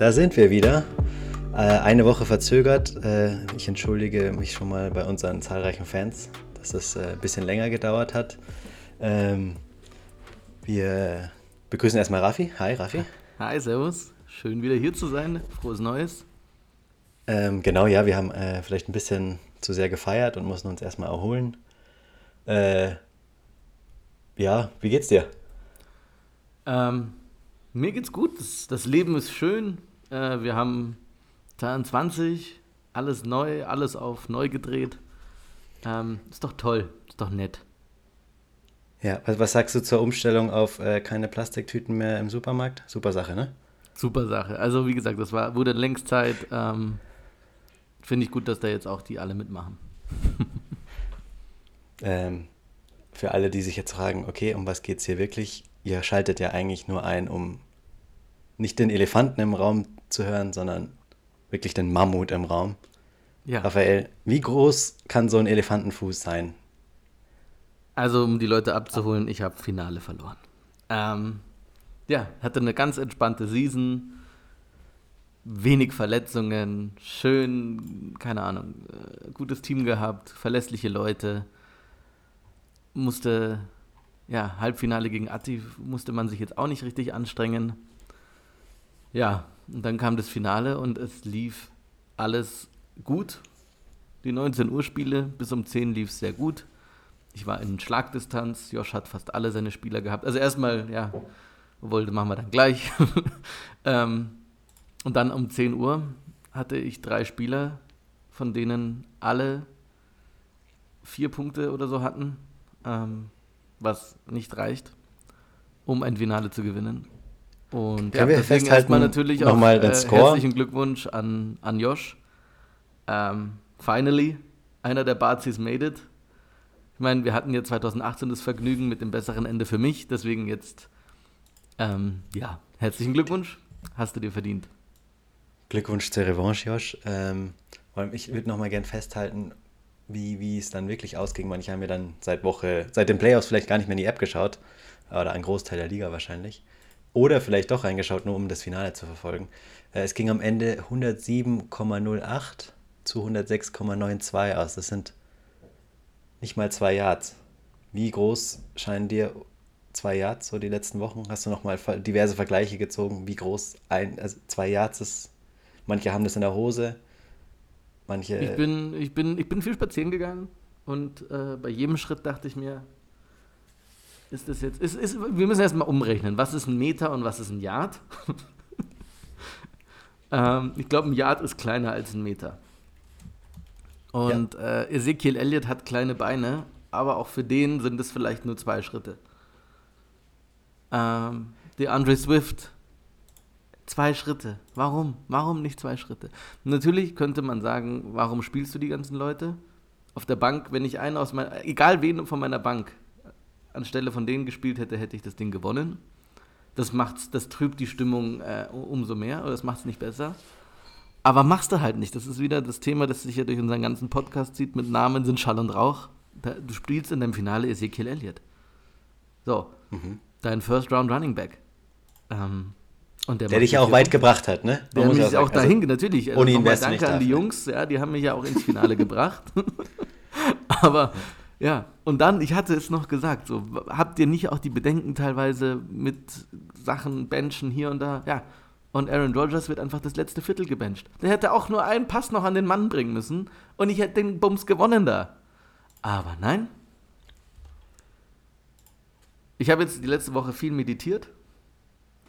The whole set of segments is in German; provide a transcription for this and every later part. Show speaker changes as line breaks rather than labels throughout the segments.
Da sind wir wieder. Äh, eine Woche verzögert. Äh, ich entschuldige mich schon mal bei unseren zahlreichen Fans, dass es äh, ein bisschen länger gedauert hat. Ähm, wir begrüßen erstmal Raffi. Hi, Raffi.
Hi, Servus. Schön wieder hier zu sein. Frohes Neues.
Ähm, genau, ja, wir haben äh, vielleicht ein bisschen zu sehr gefeiert und mussten uns erstmal erholen. Äh, ja, wie geht's dir?
Ähm, mir geht's gut. Das, das Leben ist schön. Äh, wir haben 22, alles neu, alles auf neu gedreht. Ähm, ist doch toll, ist doch nett.
Ja, was, was sagst du zur Umstellung auf äh, keine Plastiktüten mehr im Supermarkt? Super Sache, ne?
Super Sache. Also wie gesagt, das war, wurde längst Zeit. Ähm, Finde ich gut, dass da jetzt auch die alle mitmachen.
ähm, für alle, die sich jetzt fragen, okay, um was geht es hier wirklich? Ihr schaltet ja eigentlich nur ein, um nicht den Elefanten im Raum zu hören, sondern wirklich den Mammut im Raum. Ja. Raphael, wie groß kann so ein Elefantenfuß sein?
Also, um die Leute abzuholen, ich habe Finale verloren. Ähm, ja, hatte eine ganz entspannte Season, wenig Verletzungen, schön, keine Ahnung, äh, gutes Team gehabt, verlässliche Leute. Musste, ja, Halbfinale gegen Atti musste man sich jetzt auch nicht richtig anstrengen. Ja, und dann kam das Finale und es lief alles gut. Die 19 Uhr Spiele bis um 10 lief es sehr gut. Ich war in Schlagdistanz. Josh hat fast alle seine Spieler gehabt. Also erstmal, ja, wollte, machen wir dann gleich. ähm, und dann um 10 Uhr hatte ich drei Spieler, von denen alle vier Punkte oder so hatten, ähm, was nicht reicht, um ein Finale zu gewinnen. Und ja, deswegen erstmal natürlich auch
äh, herzlichen
Glückwunsch an, an Josh. Ähm, finally, einer der Bazis made it. Ich meine, wir hatten ja 2018 das Vergnügen mit dem besseren Ende für mich, deswegen jetzt, ähm, ja, herzlichen Glückwunsch, hast du dir verdient.
Glückwunsch zur Revanche, Josh. Ähm, ich würde nochmal gern festhalten, wie, wie es dann wirklich ausging. Manche haben mir dann seit Woche, seit den Playoffs vielleicht gar nicht mehr in die App geschaut, oder ein Großteil der Liga wahrscheinlich. Oder vielleicht doch reingeschaut, nur um das Finale zu verfolgen. Äh, es ging am Ende 107,08 zu 106,92 aus. Das sind nicht mal zwei Yards. Wie groß scheinen dir zwei Yards so die letzten Wochen? Hast du noch mal diverse Vergleiche gezogen, wie groß ein, also zwei Yards ist? Manche haben das in der Hose, manche.
Ich bin, ich bin, ich bin viel spazieren gegangen und äh, bei jedem Schritt dachte ich mir, ist das jetzt. Ist, ist, wir müssen erstmal umrechnen. Was ist ein Meter und was ist ein Yard? ähm, ich glaube, ein Yard ist kleiner als ein Meter. Und ja. äh, Ezekiel Elliott hat kleine Beine, aber auch für den sind es vielleicht nur zwei Schritte. Ähm, Andre Swift, zwei Schritte. Warum? Warum nicht zwei Schritte? Natürlich könnte man sagen, warum spielst du die ganzen Leute? Auf der Bank, wenn ich einen aus meiner, egal wen von meiner Bank, anstelle von denen gespielt hätte, hätte ich das Ding gewonnen. Das macht's, das trübt die Stimmung äh, umso mehr oder das macht es nicht besser. Aber machst du halt nicht. Das ist wieder das Thema, das sich ja durch unseren ganzen Podcast zieht mit Namen sind Schall und Rauch. Du spielst in deinem Finale Ezekiel Elliott. So, mhm. dein First Round Running Back.
Ähm, und der, der dich ja auch weit gebracht hat, ne?
Man der mich auch dahin, also, natürlich. Also ohne ihn Danke an die Jungs, ja, die haben mich ja auch ins Finale gebracht. Aber ja, und dann, ich hatte es noch gesagt, so, habt ihr nicht auch die Bedenken teilweise mit Sachen benchen hier und da? Ja, und Aaron Rodgers wird einfach das letzte Viertel gebencht. Der hätte auch nur einen Pass noch an den Mann bringen müssen und ich hätte den Bums gewonnen da. Aber nein. Ich habe jetzt die letzte Woche viel meditiert.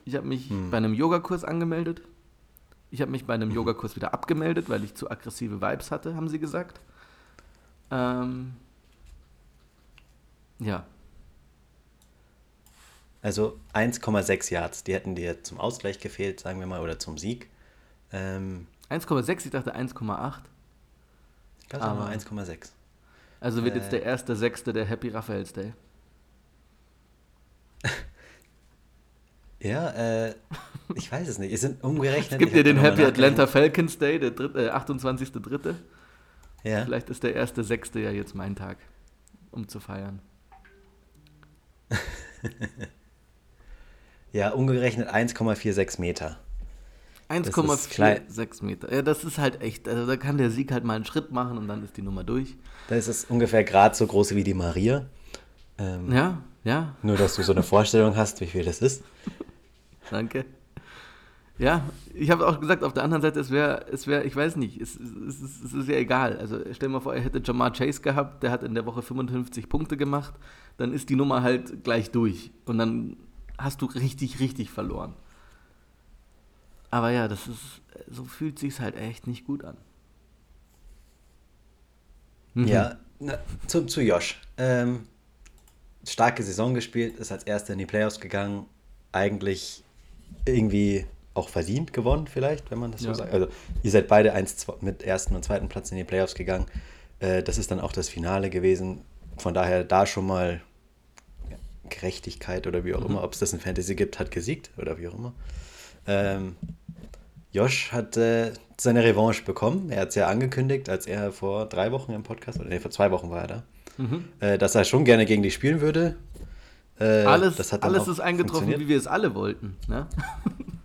Ich habe mich hm. bei einem Yogakurs angemeldet. Ich habe mich bei einem Yogakurs wieder abgemeldet, weil ich zu aggressive Vibes hatte, haben sie gesagt. Ähm, ja.
Also 1,6 Yards, die hätten dir zum Ausgleich gefehlt, sagen wir mal, oder zum Sieg.
Ähm, 1,6, ich dachte 1,8.
Ich glaube, aber 1,6.
Also wird äh, jetzt der erste Sechste der Happy Raphaels Day.
ja, äh, ich weiß es nicht. Es sind umgerechnet.
Es gibt ja den Happy Atlanta Falcons Day, der äh, 28.3. Ja. Vielleicht ist der erste Sechste ja jetzt mein Tag, um zu feiern.
ja, umgerechnet 1,46 Meter.
1,46 Meter. Ja, das ist halt echt, also da kann der Sieg halt mal einen Schritt machen und dann ist die Nummer durch.
Da ist es ungefähr gerade so groß wie die Maria.
Ähm, ja, ja.
Nur, dass du so eine Vorstellung hast, wie viel das ist.
Danke. Ja, ich habe auch gesagt, auf der anderen Seite, es wäre, es wäre, ich weiß nicht, es, es, es, es ist ja egal. Also stell dir mal vor, er hätte Jamar Chase gehabt, der hat in der Woche 55 Punkte gemacht, dann ist die Nummer halt gleich durch. Und dann hast du richtig, richtig verloren. Aber ja, das ist, so fühlt sich halt echt nicht gut an.
Mhm. Ja, na, zu, zu Josh. Ähm, starke Saison gespielt, ist als erster in die Playoffs gegangen. Eigentlich irgendwie auch verdient gewonnen, vielleicht, wenn man das ja. so sagt. Also, ihr seid beide eins, mit ersten und zweiten Platz in die Playoffs gegangen. Äh, das ist dann auch das Finale gewesen. Von daher da schon mal Gerechtigkeit oder wie auch mhm. immer, ob es das in Fantasy gibt, hat gesiegt oder wie auch immer. Ähm, Josh hat äh, seine Revanche bekommen. Er hat es ja angekündigt, als er vor drei Wochen im Podcast, oder nee, vor zwei Wochen war er da, mhm. äh, dass er schon gerne gegen dich spielen würde.
Äh, alles alles ist eingetroffen, wie wir es alle wollten. Ne?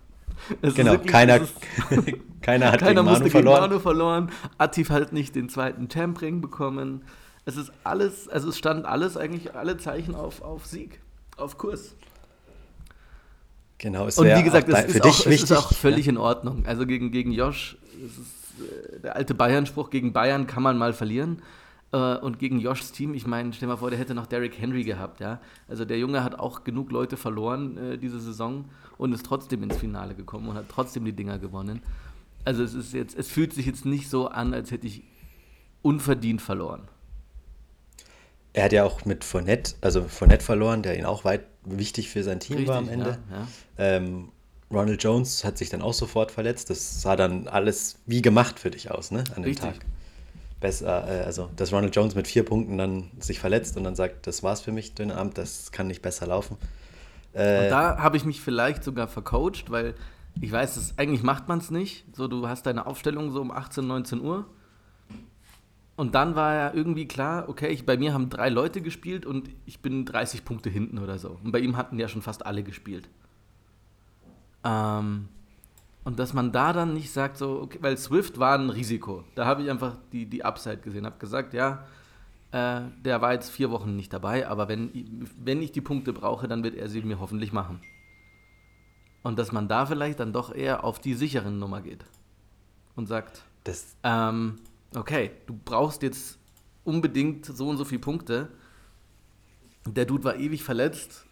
genau, wirklich, keiner, keiner hat keiner gegen Manu musste verloren. gegen Manu
verloren. Atif hat nicht den zweiten Champ-Ring bekommen. Es ist alles, also es stand alles eigentlich, alle Zeichen auf, auf Sieg, auf Kurs.
Genau,
es Und wie gesagt, es, ist, auch, es ist auch völlig ja? in Ordnung. Also gegen, gegen Josh, ist, äh, der alte Bayern-Spruch, gegen Bayern kann man mal verlieren. Äh, und gegen Joshs Team, ich meine, stell dir mal vor, der hätte noch Derrick Henry gehabt, ja. Also der Junge hat auch genug Leute verloren äh, diese Saison und ist trotzdem ins Finale gekommen und hat trotzdem die Dinger gewonnen. Also es ist jetzt, es fühlt sich jetzt nicht so an, als hätte ich unverdient verloren.
Er hat ja auch mit Fournette, also Fournette verloren, der ihn auch weit wichtig für sein Team Richtig, war am Ende. Ja, ja. Ähm, Ronald Jones hat sich dann auch sofort verletzt. Das sah dann alles wie gemacht für dich aus, ne? An dem Richtig. Tag. Besser, äh, also dass Ronald Jones mit vier Punkten dann sich verletzt und dann sagt, das war's für mich, den Abend, das kann nicht besser laufen.
Äh, und da habe ich mich vielleicht sogar vercoacht, weil ich weiß, das, eigentlich macht man es nicht. So, du hast deine Aufstellung so um 18, 19 Uhr und dann war ja irgendwie klar, okay, ich, bei mir haben drei Leute gespielt und ich bin 30 Punkte hinten oder so. Und bei ihm hatten ja schon fast alle gespielt. Ähm, und dass man da dann nicht sagt, so, okay, weil Swift war ein Risiko. Da habe ich einfach die, die Upside gesehen, habe gesagt, ja, äh, der war jetzt vier Wochen nicht dabei, aber wenn, wenn ich die Punkte brauche, dann wird er sie mir hoffentlich machen. Und dass man da vielleicht dann doch eher auf die sicheren Nummer geht und sagt, ähm, okay, du brauchst jetzt unbedingt so und so viele Punkte. Der Dude war ewig verletzt.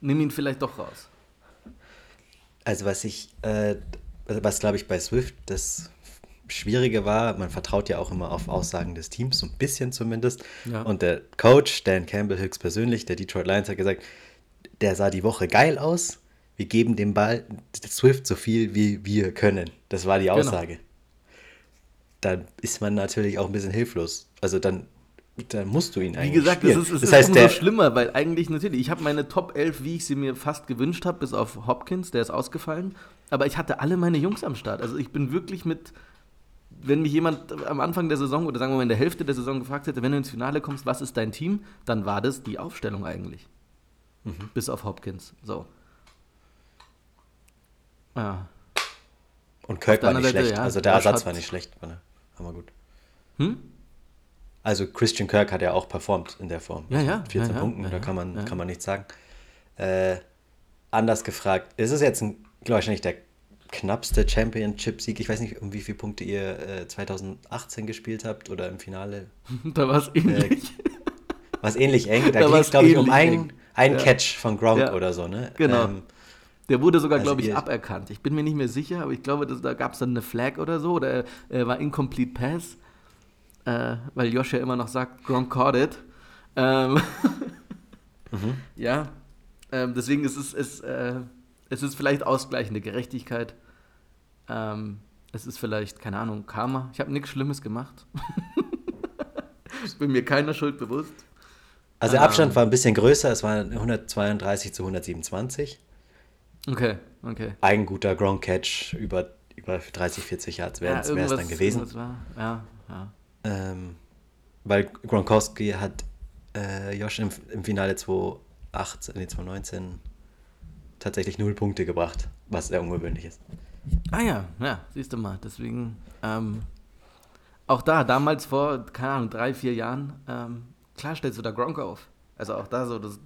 Nimm ihn vielleicht doch raus.
Also was ich, äh, was glaube ich bei Swift das Schwierige war, man vertraut ja auch immer auf Aussagen des Teams, so ein bisschen zumindest. Ja. Und der Coach, Dan Campbell höchstpersönlich, der Detroit Lions, hat gesagt, der sah die Woche geil aus. Wir geben dem Ball Swift so viel, wie wir können. Das war die genau. Aussage. Genau dann ist man natürlich auch ein bisschen hilflos. Also dann, dann musst du ihn eigentlich.
Wie gesagt, spielen. es ist, das ist heißt, umso der, schlimmer, weil eigentlich natürlich, ich habe meine Top 11, wie ich sie mir fast gewünscht habe, bis auf Hopkins, der ist ausgefallen. Aber ich hatte alle meine Jungs am Start. Also ich bin wirklich mit, wenn mich jemand am Anfang der Saison oder sagen wir mal in der Hälfte der Saison gefragt hätte, wenn du ins Finale kommst, was ist dein Team, dann war das die Aufstellung eigentlich. Mhm. Bis auf Hopkins. So.
Ja. Und Kirk war nicht Seite, schlecht. Ja, also der Ersatz war nicht schlecht. Aber gut. Hm? Also Christian Kirk hat ja auch performt in der Form.
Ja, ja.
14
ja,
Punkten,
ja,
da kann man, kann man nichts sagen. Äh, anders gefragt, ist es jetzt ein, wahrscheinlich der knappste Championship-Sieg? Ich weiß nicht, um wie viele Punkte ihr äh, 2018 gespielt habt oder im Finale.
da war es ähnlich. Äh,
war es ähnlich eng. Da, da ging es, glaube ich, um einen, einen Catch von Gronk oder so, ne?
Genau. Ähm, der wurde sogar, also glaube ich, aberkannt. Ich bin mir nicht mehr sicher, aber ich glaube, dass, da gab es dann eine Flag oder so, oder er war Incomplete Pass, äh, weil Josh ja immer noch sagt, Gronk caught it. Ähm, mhm. Ja, ähm, deswegen ist es, es, äh, es ist vielleicht ausgleichende Gerechtigkeit. Ähm, es ist vielleicht, keine Ahnung, Karma. Ich habe nichts Schlimmes gemacht. ich bin mir keiner Schuld bewusst.
Also der Abstand ähm, war ein bisschen größer, es waren 132 zu 127.
Okay, okay.
Ein guter Ground-Catch über, über 30, 40 Yards wäre ja, es dann gewesen.
War. Ja, ja.
Ähm, weil Gronkowski hat äh, Josh im, im Finale 2018, nee, 2019 tatsächlich null Punkte gebracht, was sehr ungewöhnlich ist.
Ah ja, ja, siehst du mal. Deswegen, ähm, auch da, damals vor, keine Ahnung, drei, vier Jahren, ähm, klar stellst du da Gronk auf. Also auch da so, das,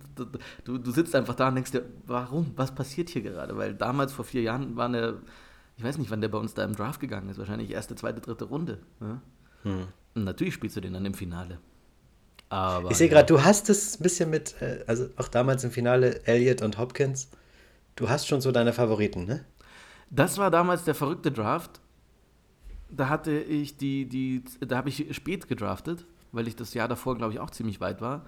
du, du sitzt einfach da und denkst dir, warum? Was passiert hier gerade? Weil damals vor vier Jahren war eine, ich weiß nicht, wann der bei uns da im Draft gegangen ist, wahrscheinlich erste, zweite, dritte Runde. Ne? Hm. Und natürlich spielst du den dann im Finale.
Aber, ich sehe gerade, ja. du hast es ein bisschen mit, äh, also auch damals im Finale Elliott und Hopkins. Du hast schon so deine Favoriten, ne?
Das war damals der verrückte Draft. Da hatte ich die, die, da habe ich spät gedraftet, weil ich das Jahr davor, glaube ich, auch ziemlich weit war.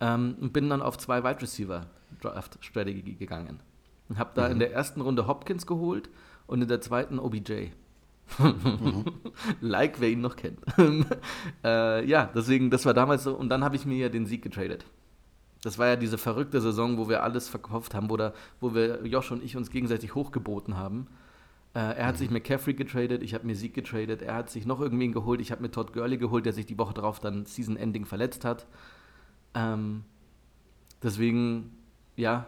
Ähm, und bin dann auf zwei Wide Receiver Draft Strategy gegangen. Und habe da mhm. in der ersten Runde Hopkins geholt und in der zweiten OBJ. mhm. like, wer ihn noch kennt. äh, ja, deswegen, das war damals so. Und dann habe ich mir ja den Sieg getradet. Das war ja diese verrückte Saison, wo wir alles verkauft haben, wo, da, wo wir, Josh und ich, uns gegenseitig hochgeboten haben. Äh, er hat mhm. sich McCaffrey getradet, ich habe mir Sieg getradet, er hat sich noch irgendwen geholt, ich habe mir Todd Gurley geholt, der sich die Woche drauf dann Season-Ending verletzt hat. Ähm, deswegen, ja,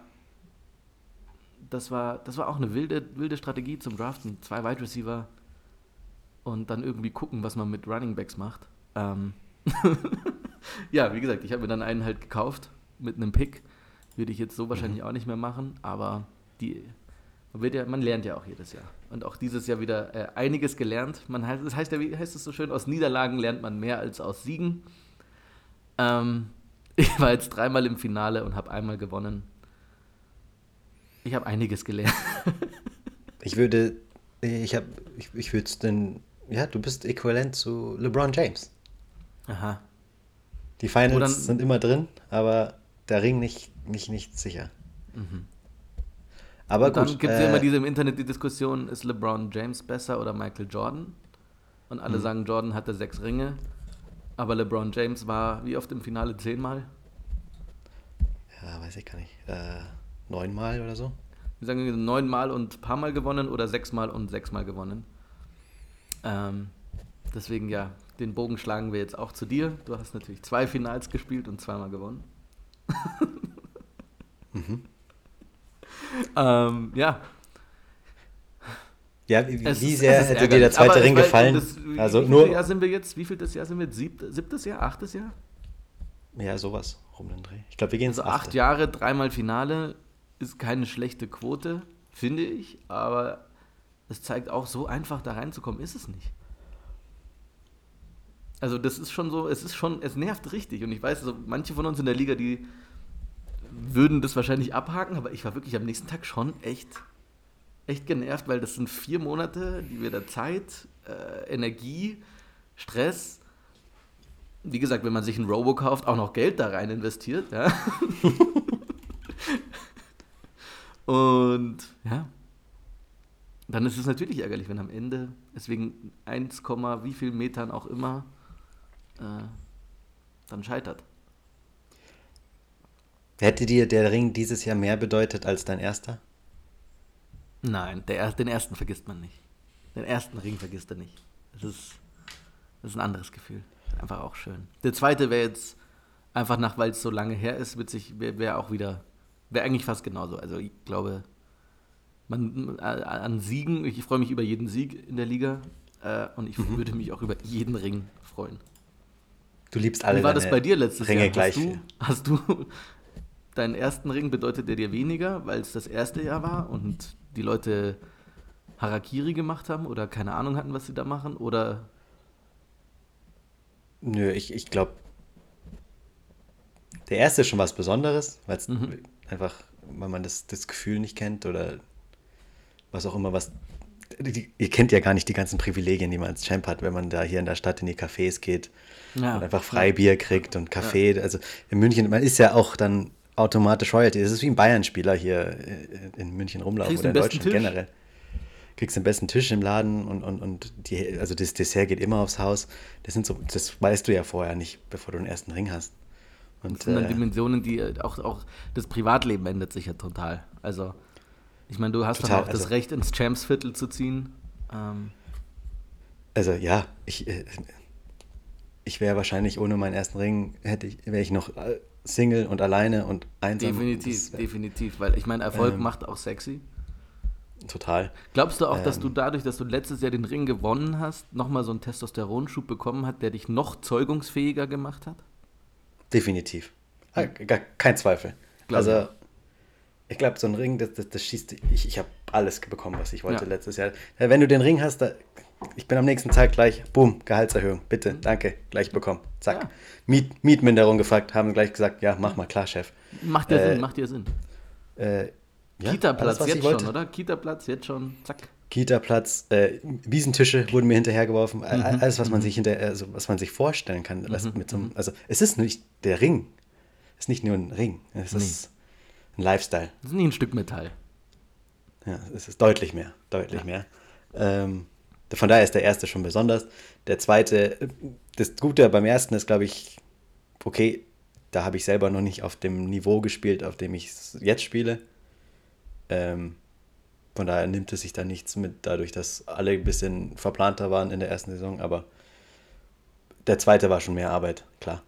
das war, das war auch eine wilde, wilde Strategie zum Draften. Zwei Wide Receiver und dann irgendwie gucken, was man mit Running Backs macht. Ähm ja, wie gesagt, ich habe mir dann einen halt gekauft mit einem Pick. Würde ich jetzt so wahrscheinlich mhm. auch nicht mehr machen, aber die, man, wird ja, man lernt ja auch jedes Jahr. Und auch dieses Jahr wieder äh, einiges gelernt. Man heißt, das heißt ja, wie heißt es so schön, aus Niederlagen lernt man mehr als aus Siegen. Ähm, ich war jetzt dreimal im Finale und habe einmal gewonnen. Ich habe einiges gelernt.
ich würde, ich habe, ich, ich würde es denn, ja, du bist äquivalent zu LeBron James. Aha. Die Finals dann, sind immer drin, aber der Ring nicht, nicht, nicht sicher. Mhm.
Aber und gut. Dann gibt es äh, ja immer diese im Internet die Diskussion, ist LeBron James besser oder Michael Jordan? Und alle mhm. sagen, Jordan hatte sechs Ringe, aber LeBron James war wie oft im Finale zehnmal?
Ja, weiß ich gar nicht. Äh, neunmal oder so?
Wir sagen neunmal und ein paar Mal gewonnen oder sechsmal und sechsmal gewonnen. Ähm, deswegen ja, den Bogen schlagen wir jetzt auch zu dir. Du hast natürlich zwei Finals gespielt und zweimal gewonnen. Mhm. ähm, ja.
Ja, wie, wie sehr hätte dir der zweite Ring gefallen? Das,
wie, also wie nur. Jahr sind wir jetzt? Wie viel das Jahr sind wir? Sieb, siebtes Jahr? Achtes Jahr?
Ja, sowas rum den Dreh. Ich glaube, wir gehen
also acht Jahre, dreimal Finale ist keine schlechte Quote, finde ich, aber es zeigt auch, so einfach da reinzukommen ist es nicht. Also das ist schon so, es ist schon, es nervt richtig. Und ich weiß, also manche von uns in der Liga, die würden das wahrscheinlich abhaken, aber ich war wirklich am nächsten Tag schon echt, echt genervt, weil das sind vier Monate, die wir da Zeit, äh, Energie, Stress, wie gesagt, wenn man sich ein Robo kauft, auch noch Geld da rein investiert, ja. Und ja, dann ist es natürlich ärgerlich, wenn am Ende es wegen 1, wie viel Metern auch immer äh, dann scheitert.
Hätte dir der Ring dieses Jahr mehr bedeutet als dein erster?
Nein, der, den ersten vergisst man nicht. Den ersten Ring vergisst er nicht. Das ist, das ist ein anderes Gefühl. Einfach auch schön. Der zweite wäre jetzt einfach nach, weil es so lange her ist, witzig, wäre wär auch wieder, wäre eigentlich fast genauso. Also ich glaube, man, äh, an Siegen, ich freue mich über jeden Sieg in der Liga äh, und ich mhm. würde mich auch über jeden Ring freuen.
Du liebst alle
Wie war das bei dir letztes Ringe Jahr? Gleich hast du, hast du deinen ersten Ring bedeutet der dir weniger, weil es das erste Jahr war und die Leute Harakiri gemacht haben oder keine Ahnung hatten, was sie da machen? Oder?
Nö, ich, ich glaube, der erste ist schon was Besonderes, weil es mhm. einfach, weil man das, das Gefühl nicht kennt oder was auch immer, was. Ihr kennt ja gar nicht die ganzen Privilegien, die man als Champ hat, wenn man da hier in der Stadt in die Cafés geht ja. und einfach Freibier kriegt und Kaffee. Ja. Also in München, man ist ja auch dann automatisch Royalty. Das ist wie ein Bayern-Spieler hier in München rumlaufen oder in Deutschland Tisch? generell. Kriegst den besten Tisch im Laden und, und, und die, also das Dessert geht immer aufs Haus. Das sind so, das weißt du ja vorher nicht, bevor du den ersten Ring hast.
Und, das sind dann äh, Dimensionen, die auch, auch das Privatleben ändert sich ja total. Also, ich meine, du hast total, auch das also, Recht, ins Champs-Viertel zu ziehen. Ähm.
Also, ja, ich, äh, ich wäre wahrscheinlich ohne meinen ersten Ring, hätte ich, wäre ich noch äh, Single und alleine und einsam.
Definitiv,
das,
definitiv, weil ich meine, Erfolg
Ähm,
macht auch sexy.
Total.
Glaubst du auch, dass
Ähm.
du dadurch, dass du letztes Jahr den Ring gewonnen hast, nochmal so einen Testosteronschub bekommen hat, der dich noch zeugungsfähiger gemacht hat?
Definitiv. Ah, Gar, kein Zweifel.
Glaub
also,
auch.
Ich glaube, so ein Ring, das, das, das schießt. Ich, ich habe alles bekommen, was ich wollte
Ja.
letztes Jahr. Ja, wenn du den Ring hast, da, ich bin am nächsten Tag gleich, boom, Gehaltserhöhung, bitte, danke, gleich bekommen. Zack.
Mhm. Ja.
Miet, Mietminderung gefragt, haben gleich gesagt, ja, mach mal klar, Chef.
Macht dir
Äh,
Sinn, macht dir Sinn.
Äh, ja,
Kita-Platz jetzt schon, oder? Kita-Platz jetzt schon, zack.
Kita-Platz, äh, Wiesentische wurden mir hinterhergeworfen,
Mhm.
All- alles, was man sich hinter, also, was man sich vorstellen kann. Was mit so einem, also es ist nicht der Ring, es ist nicht nur ein Ring, es ist ein Lifestyle.
Das ist nicht ein Stück Metall.
Ja, es ist deutlich mehr, deutlich mehr. Ähm, von daher ist der erste schon besonders. Der zweite, das Gute beim ersten ist, glaube ich, okay, da habe ich selber noch nicht auf dem Niveau gespielt, auf dem ich es jetzt spiele. Ähm, von daher nimmt es sich da nichts mit, dadurch, dass alle ein bisschen verplanter waren in der ersten Saison, aber der zweite war schon mehr Arbeit, klar.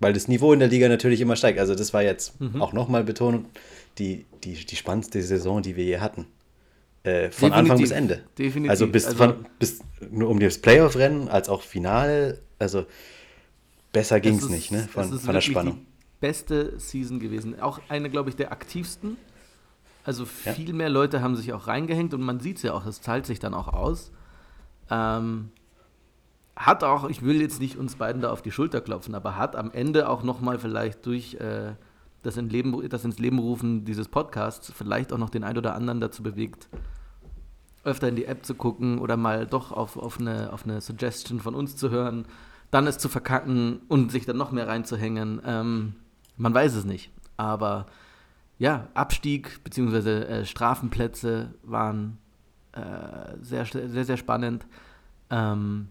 Weil das Niveau in der Liga natürlich immer steigt. Also das war jetzt auch nochmal betont, die, die, die spannendste Saison, die wir je hatten. Äh, von
Definitiv.
Anfang bis Ende.
Definitiv.
Also bis,
Also-
von, bis nur um das Playoff-Rennen als auch Finale. Also besser ging es nicht, ne? Von, von der Spannung.
Die beste Season gewesen. Auch eine, glaube ich, der aktivsten. Also
Ja.
viel mehr Leute haben sich auch reingehängt und man sieht es ja auch, es zahlt sich dann auch aus. Ähm, hat auch, ich will jetzt nicht uns beiden da auf die Schulter klopfen, aber hat am Ende auch nochmal vielleicht durch äh, das, in Leben, das ins Leben rufen dieses Podcasts vielleicht auch noch den ein oder anderen dazu bewegt, öfter in die App zu gucken oder mal doch auf, auf, eine, auf eine Suggestion von uns zu hören, dann es zu verkacken und sich dann noch mehr reinzuhängen. Ähm, man weiß es nicht. Aber ja, Abstieg bzw. Äh, Strafenplätze waren äh, sehr, sehr, sehr spannend. Ähm,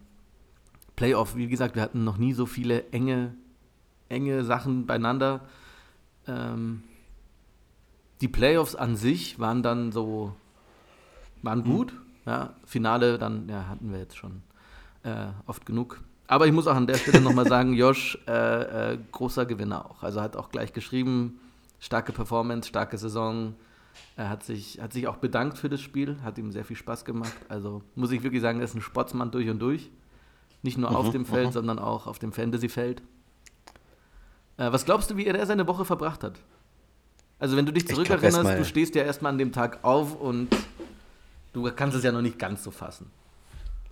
Playoff, wie gesagt, wir hatten noch nie so viele enge, enge Sachen beieinander. Ähm, die Playoffs an sich waren dann so, waren gut. Ja, Finale dann, ja, hatten wir jetzt schon äh, oft genug. Aber ich muss auch an der Stelle nochmal sagen, Josh, äh, äh, großer Gewinner auch. Also hat auch gleich geschrieben, starke Performance, starke Saison. Er hat sich, hat sich auch bedankt für das Spiel, hat ihm sehr viel Spaß gemacht. Also muss ich wirklich sagen, er ist ein Sportsmann durch und durch. Nicht nur auf
Mhm,
dem Feld,
mhm.
sondern auch auf dem Fantasy-Feld. Äh, was glaubst du, wie er seine Woche verbracht hat? Also wenn du dich zurückerinnerst, du stehst ja erstmal an dem Tag auf und du kannst es ja noch nicht ganz so fassen.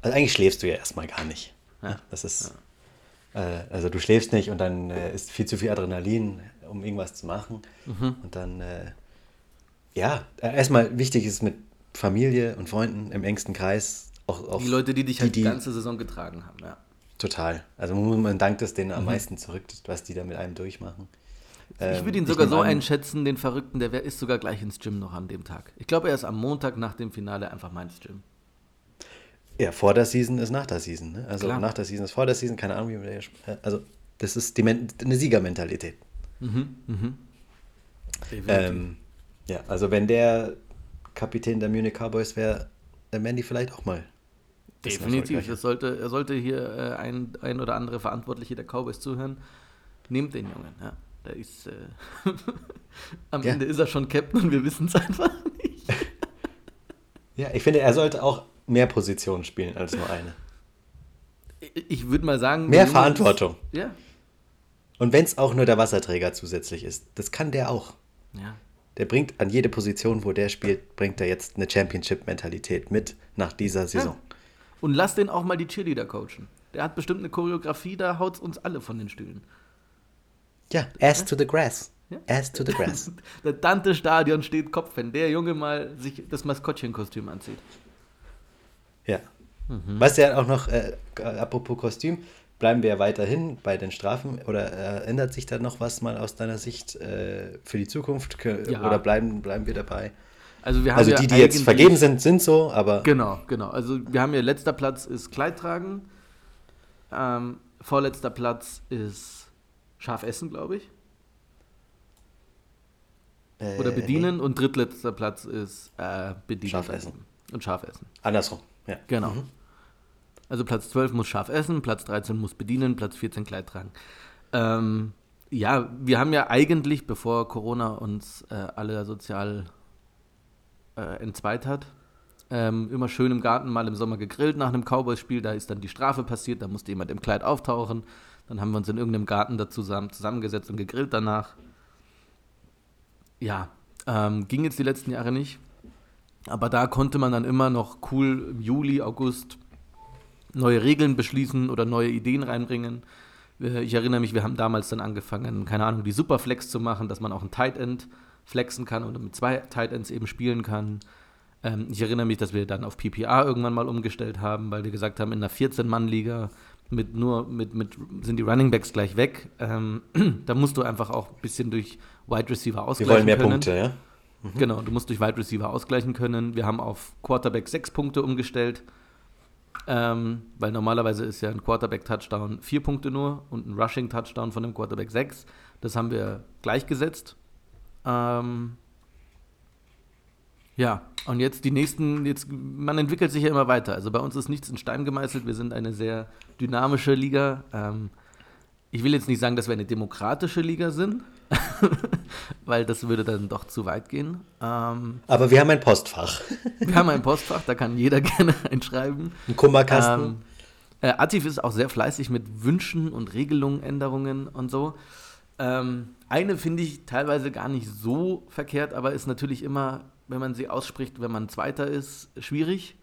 Also eigentlich schläfst du ja erstmal gar nicht.
Ja.
Das ist. Äh, also du schläfst nicht und dann äh, ist viel zu viel Adrenalin, um irgendwas zu machen.
Mhm.
Und dann, äh, ja, erstmal wichtig ist mit Familie und Freunden im engsten Kreis. Auch, auch
Die Leute, die dich halt die, ganze Saison getragen haben, ja.
Total. Also man dankt es denen am
Mhm.
meisten zurück, was die da mit einem durchmachen.
ich
Ähm,
würde ihn sogar so
an,
einschätzen, den Verrückten, der ist sogar gleich ins Gym noch an dem Tag. Ich glaube, er ist am Montag nach dem Finale einfach mal ins Gym.
Ja, vor der Season ist nach der Season. Ne? Also
Klar.
nach der Season ist vor der Season, keine Ahnung, wie man sp- äh, Also das ist die Men eine Siegermentalität.
Mhm, mhm.
Ähm, ja, also wenn der Kapitän der Munich Cowboys wäre, dann wären die vielleicht auch mal.
Definitiv. Es sollte, er sollte hier äh, ein, ein oder andere Verantwortliche der Cowboys zuhören. Nehmt den Jungen, ja. Der ist, äh, am
Ja.
Ende ist er schon Captain und wir wissen es einfach nicht.
Ja, ich finde, er sollte auch mehr Positionen spielen als nur eine.
Ich- Ich würde mal sagen.
Mehr Verantwortung.
Ist, ja.
Und wenn es auch nur der Wasserträger zusätzlich ist, das kann der auch.
Ja.
Der bringt an jede Position, wo der spielt, bringt er jetzt eine Championship-Mentalität mit nach dieser Saison.
Und lass den auch mal die Cheerleader coachen. Der hat bestimmt eine Choreografie, da haut uns alle von den Stühlen.
Ja, ass to the grass.
Ja.
Ass to the grass.
Das Dante-Stadion steht Kopf, wenn der Junge mal sich das Maskottchenkostüm anzieht.
Ja.
Mhm.
Was ja auch noch, äh, apropos Kostüm, bleiben wir ja weiterhin bei den Strafen oder äh, ändert sich da noch was mal aus deiner Sicht äh, für die Zukunft
Ja.
oder bleiben, bleiben wir dabei?
Also wir haben
Also
ja
die, die jetzt vergeben sind, sind so, aber
Genau, genau. Also wir haben ja letzter Platz ist Kleid tragen. Ähm, vorletzter Platz ist scharf essen, glaube ich.
äh,
Oder bedienen. Und drittletzter Platz ist äh, bedienen.
Scharf essen.
Und scharf essen.
Nee, andersrum. Ja.
Genau. Also Platz 12 muss scharf essen, Platz 13 muss bedienen, Platz 14 Kleid tragen. Ähm, ja, wir haben ja eigentlich, bevor Corona uns äh, alle sozial äh, entzweit hat, ähm, immer schön im Garten mal im Sommer gegrillt nach einem Cowboys-Spiel. Da ist dann die Strafe passiert, da musste jemand im Kleid auftauchen. Dann haben wir uns in irgendeinem Garten da zusammen, zusammengesetzt und gegrillt danach. Ja, ähm, ging jetzt die letzten Jahre nicht. Aber da konnte man dann immer noch cool im Juli, August neue Regeln beschließen oder neue Ideen reinbringen. Ich erinnere mich, wir haben damals dann angefangen, keine Ahnung, die Superflex zu machen, dass man auch ein Tight End flexen kann und mit zwei Tight Ends eben spielen kann. Ähm, ich erinnere mich, dass wir dann auf PPR irgendwann mal umgestellt haben, weil wir gesagt haben, in einer 14-Mann-Liga mit nur mit, mit sind die Running Backs gleich weg. Ähm, da musst du einfach auch ein bisschen durch Wide Receiver ausgleichen können. Wir wollen mehr können. Punkte, ja? Mhm. Genau, du musst durch Wide Receiver ausgleichen können. Wir haben auf Quarterback sechs Punkte umgestellt, ähm, weil normalerweise ist ja ein Quarterback-Touchdown vier Punkte nur und ein Rushing-Touchdown von einem Quarterback sechs. Das haben wir gleichgesetzt. Ähm, ja, und jetzt die nächsten, jetzt, man entwickelt sich ja immer weiter. Also bei uns ist nichts in Stein gemeißelt. Wir sind eine sehr dynamische Liga. Ähm, ich will jetzt nicht sagen, dass wir eine demokratische Liga sind, weil das würde dann doch zu weit gehen.
Ähm, Aber wir haben ein Postfach.
wir haben ein Postfach, da kann jeder gerne einschreiben.
Ein Kummerkasten. Ähm,
äh, Atif ist auch sehr fleißig mit Wünschen und Regelungen, Änderungen und so. Ähm, eine finde ich teilweise gar nicht so verkehrt, aber ist natürlich immer wenn man sie ausspricht, wenn man Zweiter ist, schwierig.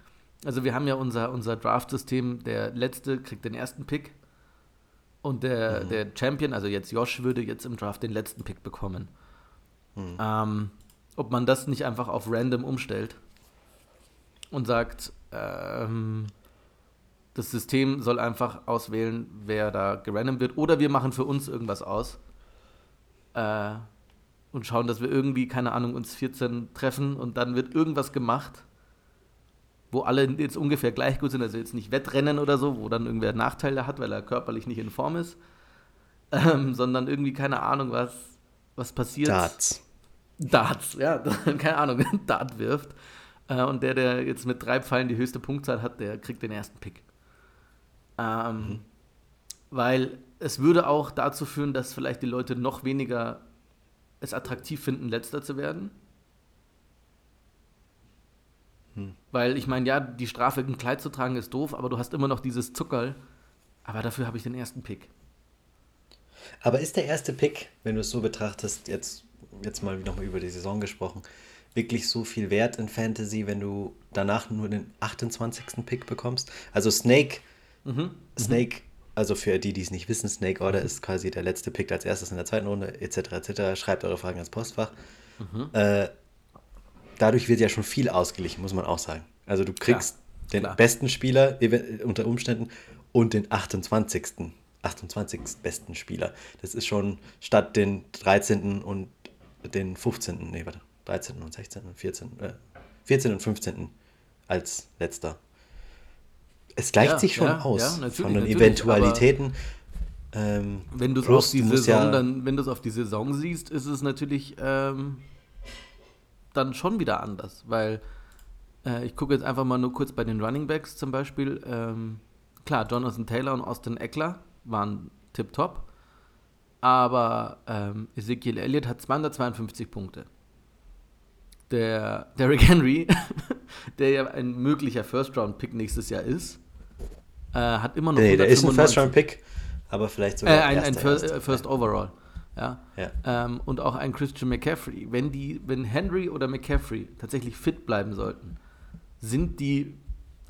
Also wir haben ja unser, unser Draft-System, der Letzte kriegt den ersten Pick und der, mhm. der Champion, also jetzt Josh, würde jetzt im Draft den letzten Pick bekommen. Mhm. Ähm, ob man das nicht einfach auf random umstellt und sagt, ähm, das System soll einfach auswählen, wer da gerandom wird, oder wir machen für uns irgendwas aus. Äh, und schauen, dass wir irgendwie, keine Ahnung, uns 14 treffen und dann wird irgendwas gemacht, wo alle jetzt ungefähr gleich gut sind, also jetzt nicht Wettrennen oder so, wo dann irgendwer Nachteile hat, weil er körperlich nicht in Form ist, ähm, sondern irgendwie, keine Ahnung, was, was passiert.
Darts.
Darts, ja, keine Ahnung, Dart wirft. Äh, und der, der jetzt mit drei Pfeilen die höchste Punktzahl hat, der kriegt den ersten Pick. Ähm, mhm. Weil es würde auch dazu führen, dass vielleicht die Leute noch weniger es attraktiv finden, letzter zu werden. Hm. Weil ich meine, ja, die Strafe, ein Kleid zu tragen, ist doof, aber du hast immer noch dieses Zuckerl. Aber dafür habe ich den ersten Pick.
Aber ist der erste Pick, wenn du es so betrachtest, jetzt, jetzt mal nochmal über die Saison gesprochen, wirklich so viel wert in Fantasy, wenn du danach nur den 28. Pick bekommst? Also Snake, mhm. Snake mhm also für die, die es nicht wissen, Snake Order ist quasi der letzte Pick als erstes in der zweiten Runde, etc. etc. Schreibt eure Fragen ans Postfach. Mhm. Äh, dadurch wird ja schon viel ausgeglichen, muss man auch sagen. Also du kriegst klar, den klar. besten Spieler unter Umständen und den 28. 28. besten Spieler. Das ist schon statt den 13. und den 15. Nee, warte, 13. und 16. und 14. Äh, 14 und 15. als letzter es gleicht ja, sich schon ja, aus ja, von den Eventualitäten.
Ähm, wenn du es auf die Saison dann, wenn du es auf die Saison siehst, ist es natürlich ähm, dann schon wieder anders, weil äh, ich gucke jetzt einfach mal nur kurz bei den Running Backs zum Beispiel. Ähm, klar, Jonathan Taylor und Austin Eckler waren tipptopp, aber ähm, Ezekiel Elliott hat 252 Punkte der Derrick Henry, der ja ein möglicher First-Round-Pick nächstes Jahr ist, äh, hat immer noch.
Nee, der ist ein First-Round-Pick, aber vielleicht sogar.
Äh, ein, ein First, erste. First Overall. Ja. ja. Ähm, und auch ein Christian McCaffrey. Wenn die, wenn Henry oder McCaffrey tatsächlich fit bleiben sollten, sind die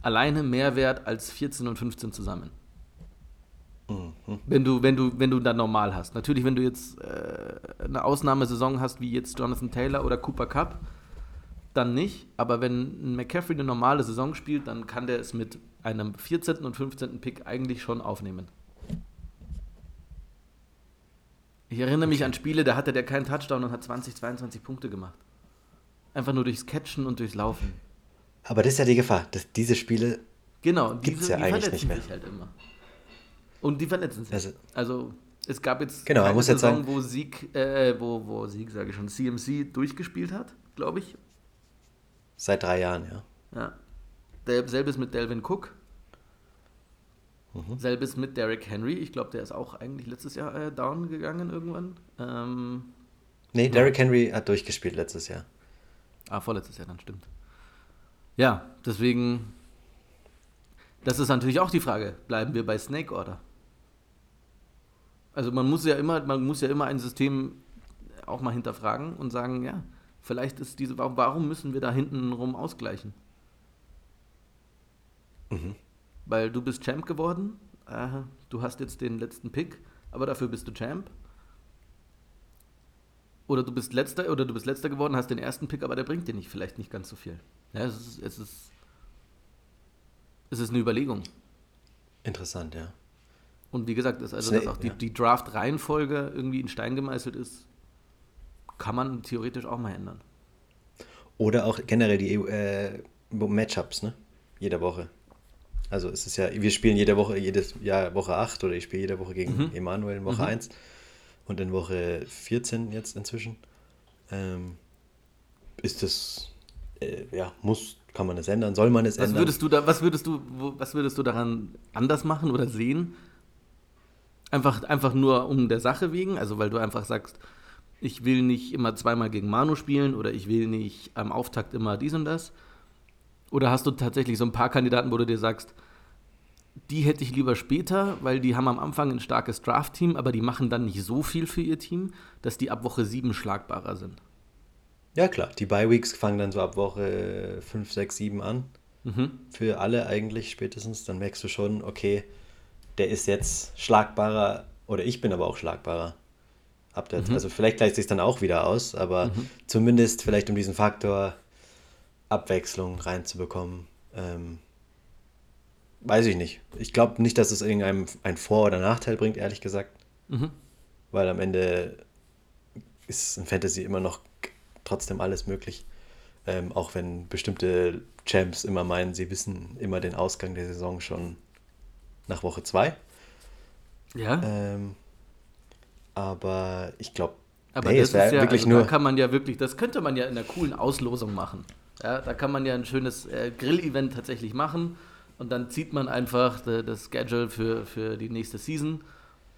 alleine mehr wert als 14 und 15 zusammen. Mhm. Wenn du, wenn du, wenn du dann normal hast. Natürlich, wenn du jetzt äh, eine Ausnahmesaison hast, wie jetzt Jonathan Taylor oder Cooper Cup, dann nicht. Aber wenn McCaffrey eine normale Saison spielt, dann kann der es mit einem 14. und 15. Pick eigentlich schon aufnehmen. Ich erinnere mich an Spiele, da hatte der keinen Touchdown und hat 20, 22 Punkte gemacht. Einfach nur durchs Catchen und durchs Laufen.
Aber das ist ja die Gefahr, dass diese Spiele
genau, gibt es ja die eigentlich nicht mehr. Sich halt immer. Und die verletzen sich. Also, also es gab jetzt
genau, eine Saison,
sagen, wo Sieg, äh, wo, wo Sieg, sage ich schon, CMC durchgespielt hat, glaube ich.
Seit drei Jahren, ja.
Ja. Selbes mit Delvin Cook. Mhm. Selbes mit Derrick Henry. Ich glaube, der ist auch eigentlich letztes Jahr äh, down gegangen irgendwann. Ähm,
nee, Derrick Henry hat durchgespielt letztes Jahr.
Ah, vorletztes Jahr dann, stimmt. Ja, deswegen, das ist natürlich auch die Frage, bleiben wir bei Snake Order? Also man muss ja immer, man muss ja immer ein System auch mal hinterfragen und sagen, ja, vielleicht ist diese, warum müssen wir da hinten rum ausgleichen? Mhm. Weil du bist Champ geworden, äh, du hast jetzt den letzten Pick, aber dafür bist du Champ. Oder du bist letzter oder du bist letzter geworden, hast den ersten Pick, aber der bringt dir nicht, vielleicht nicht ganz so viel. Ja, es ist, es ist, es ist eine Überlegung.
Interessant, ja.
Und wie gesagt, dass, also, dass auch die, ja. die Draft-Reihenfolge irgendwie in Stein gemeißelt ist, kann man theoretisch auch mal ändern.
Oder auch generell die äh, Matchups, ne? Jede Woche. Also es ist ja, wir spielen jede Woche, jedes Jahr Woche 8 oder ich spiele jede Woche gegen mhm. Emanuel in Woche mhm. 1 und in Woche 14 jetzt inzwischen. Ähm, ist das, äh, ja, muss, kann man es ändern, soll man es
was
ändern?
Würdest du da, was, würdest du, was würdest du daran anders machen oder sehen? Einfach, einfach nur um der Sache wegen, also weil du einfach sagst, ich will nicht immer zweimal gegen Manu spielen oder ich will nicht am Auftakt immer dies und das. Oder hast du tatsächlich so ein paar Kandidaten, wo du dir sagst, die hätte ich lieber später, weil die haben am Anfang ein starkes Draft-Team, aber die machen dann nicht so viel für ihr Team, dass die ab Woche 7 schlagbarer sind.
Ja, klar. Die Bye-Weeks fangen dann so ab Woche 5, 6, 7 an. Mhm. Für alle eigentlich spätestens. Dann merkst du schon, okay, der ist jetzt schlagbarer oder ich bin aber auch schlagbarer. Ab der, mhm. Also vielleicht gleicht sich dann auch wieder aus, aber mhm. zumindest vielleicht um diesen Faktor Abwechslung reinzubekommen. Ähm, weiß ich nicht. Ich glaube nicht, dass es irgendeinem ein Vor- oder Nachteil bringt, ehrlich gesagt. Mhm. Weil am Ende ist in Fantasy immer noch trotzdem alles möglich. Ähm, auch wenn bestimmte Champs immer meinen, sie wissen immer den Ausgang der Saison schon nach Woche 2.
Ja.
Ähm, aber ich glaube,
aber nee, das ist ja, wirklich also nur. Da kann man ja wirklich, das könnte man ja in einer coolen Auslosung machen. Ja, da kann man ja ein schönes äh, Grill-Event tatsächlich machen und dann zieht man einfach das Schedule für, für die nächste Season.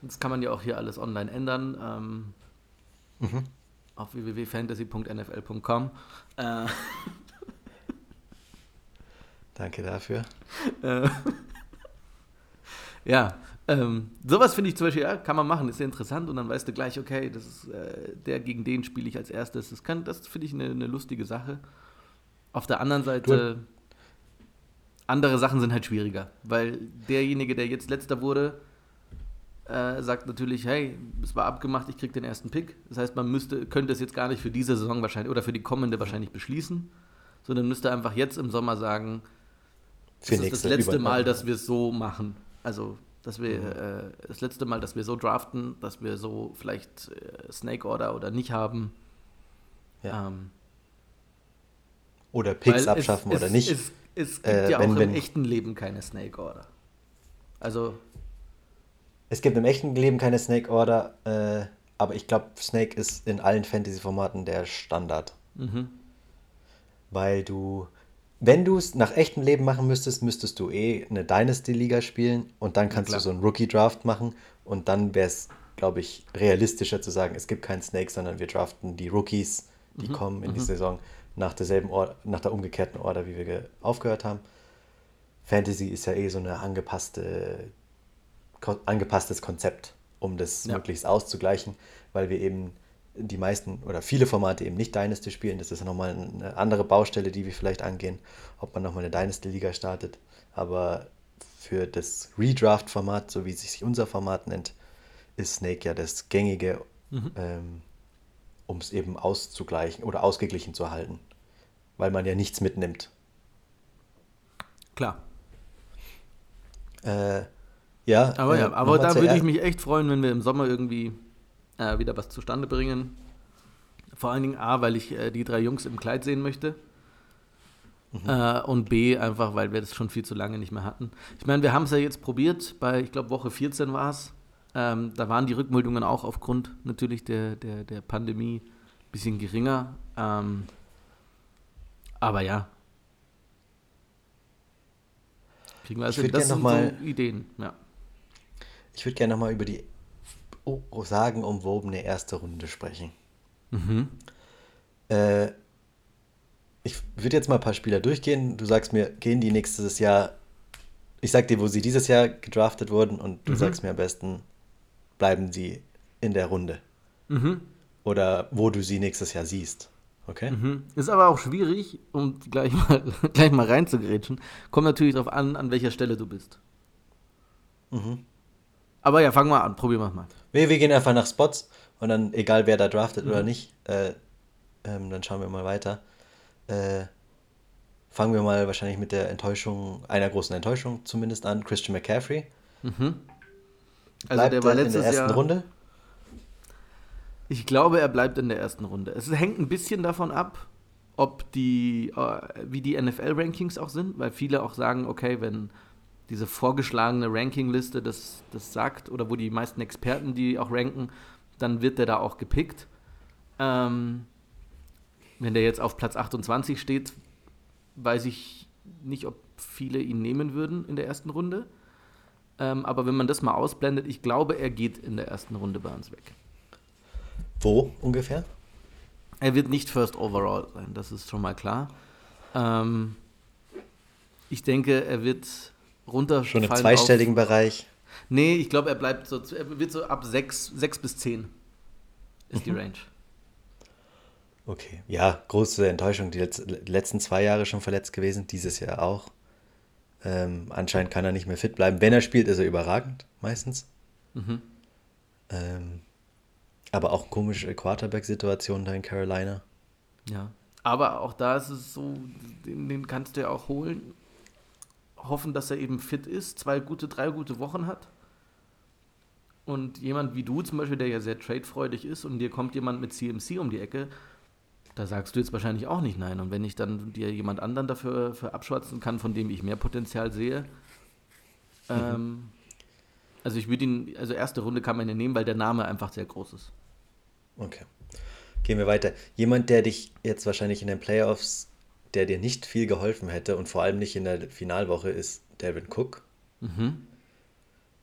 Das kann man ja auch hier alles online ändern. Ähm, mhm. Auf www.fantasy.nfl.com. Äh,
Danke dafür.
Äh, ja, ähm, sowas finde ich zum Beispiel, ja, kann man machen, ist ja interessant und dann weißt du gleich, okay, das ist äh, der, gegen den spiele ich als erstes. Das, das finde ich eine, eine, lustige Sache. Auf der anderen Seite, du, andere Sachen sind halt schwieriger, weil derjenige, der jetzt letzter wurde, äh, sagt natürlich, hey, es war abgemacht, ich kriege den ersten Pick. Das heißt, man müsste, könnte es jetzt gar nicht für diese Saison wahrscheinlich oder für die kommende wahrscheinlich beschließen, sondern müsste einfach jetzt im Sommer sagen, das ist das letzte Mal, dass wir es so machen. Also, dass wir mhm. äh, das letzte Mal, dass wir so draften, dass wir so vielleicht äh, Snake Order oder nicht haben.
Ja. Ähm, oder Picks abschaffen
es,
oder nicht.
Es, es gibt äh, ja wenn, auch im echten Leben keine Snake Order. Also.
Es gibt im echten Leben keine Snake Order, äh, aber ich glaube, Snake ist in allen Fantasy-Formaten der Standard. Mhm. Weil du, wenn du es nach echtem Leben machen müsstest, müsstest du eh eine Dynasty-Liga spielen und dann kannst ja, du so einen Rookie-Draft machen und dann wäre es, glaube ich, realistischer zu sagen, es gibt keinen Snake, sondern wir draften die Rookies, die mhm. kommen in mhm. die Saison nach derselben Or nach der umgekehrten Order, wie wir aufgehört haben. Fantasy ist ja eh so eine angepasste, angepasstes Konzept, um das ja. möglichst auszugleichen, weil wir eben die meisten oder viele Formate eben nicht Dynasty spielen. Das ist ja nochmal eine andere Baustelle, die wir vielleicht angehen, ob man nochmal eine Dynasty-Liga startet. Aber für das Redraft-Format, so wie sich unser Format nennt, ist Snake ja das gängige mhm. ähm, um es eben auszugleichen oder ausgeglichen zu halten, weil man ja nichts mitnimmt.
Klar.
Äh, ja,
aber, äh, ja, aber da würde ich mich echt freuen, wenn wir im Sommer irgendwie äh, wieder was zustande bringen. Vor allen Dingen A, weil ich äh, die drei Jungs im Kleid sehen möchte. Mhm. Äh, und B, einfach, weil wir das schon viel zu lange nicht mehr hatten. Ich meine, wir haben es ja jetzt probiert, bei, ich glaube, Woche 14 war es. Ähm, da waren die Rückmeldungen auch aufgrund natürlich der, der, der Pandemie ein bisschen geringer. Ähm, aber ja.
Kriegen wir also, das sind
mal, so Ideen, ja.
ich würde gerne nochmal über die sagenumwobene erste Runde sprechen. Mhm. Äh, ich würde jetzt mal ein paar Spieler durchgehen. Du sagst mir, gehen die nächstes Jahr. Ich sag dir, wo sie dieses Jahr gedraftet wurden und du mhm. sagst mir am besten, bleiben sie in der Runde. Mhm. Oder wo du sie nächstes Jahr siehst. Okay?
Mhm. Ist aber auch schwierig, um gleich mal, gleich mal reinzugrätschen. Kommt natürlich darauf an, an welcher Stelle du bist. Mhm. Aber ja, fang mal an, probier mal.
Wir, wir gehen einfach nach Spots und dann, egal wer da draftet mhm. oder nicht, äh, ähm, dann schauen wir mal weiter. Äh, fangen wir mal wahrscheinlich mit der Enttäuschung, einer großen Enttäuschung zumindest an, Christian McCaffrey. Mhm. Also Bleibt der war letztes in der ersten
Jahr, Runde. Ich glaube, er bleibt in der ersten Runde. Es hängt ein bisschen davon ab, ob die, äh, wie die NFL-Rankings auch sind, weil viele auch sagen, okay, wenn diese vorgeschlagene Rankingliste das, das sagt, oder wo die meisten Experten die auch ranken, dann wird der da auch gepickt. Ähm, wenn der jetzt auf Platz 28 steht, weiß ich nicht, ob viele ihn nehmen würden in der ersten Runde. Ähm, aber wenn man das mal ausblendet, ich glaube, er geht in der ersten Runde bei uns weg.
Wo ungefähr?
Er wird nicht First Overall sein, das ist schon mal klar. Ähm, ich denke, er wird runter.
Schon im zweistelligen auf, Bereich.
Nee, ich glaube, er bleibt so, er wird so ab 6, 6 bis 10 ist mhm. die Range.
Okay, ja, große Enttäuschung. Die letzten zwei Jahre schon verletzt gewesen, dieses Jahr auch. Ähm, anscheinend kann er nicht mehr fit bleiben. Wenn er spielt, ist er überragend, meistens. Mhm. Ähm, aber auch komische Quarterback-Situation da in Carolina.
Ja, aber auch da ist es so, den, den kannst du ja auch holen. Hoffen, dass er eben fit ist, zwei gute, drei gute Wochen hat. Und jemand wie du zum Beispiel, der ja sehr tradefreudig ist und dir kommt jemand mit CMC um die Ecke, da sagst du jetzt wahrscheinlich auch nicht nein. Und wenn ich dann dir jemand anderen dafür für abschwatzen kann, von dem ich mehr Potenzial sehe, mhm. ähm, also ich würde ihn, also erste Runde kann man ihn nehmen, weil der Name einfach sehr groß ist.
Okay. Gehen wir weiter. Jemand, der dich jetzt wahrscheinlich in den Playoffs, der dir nicht viel geholfen hätte und vor allem nicht in der Finalwoche, ist Darren Cook. Mhm.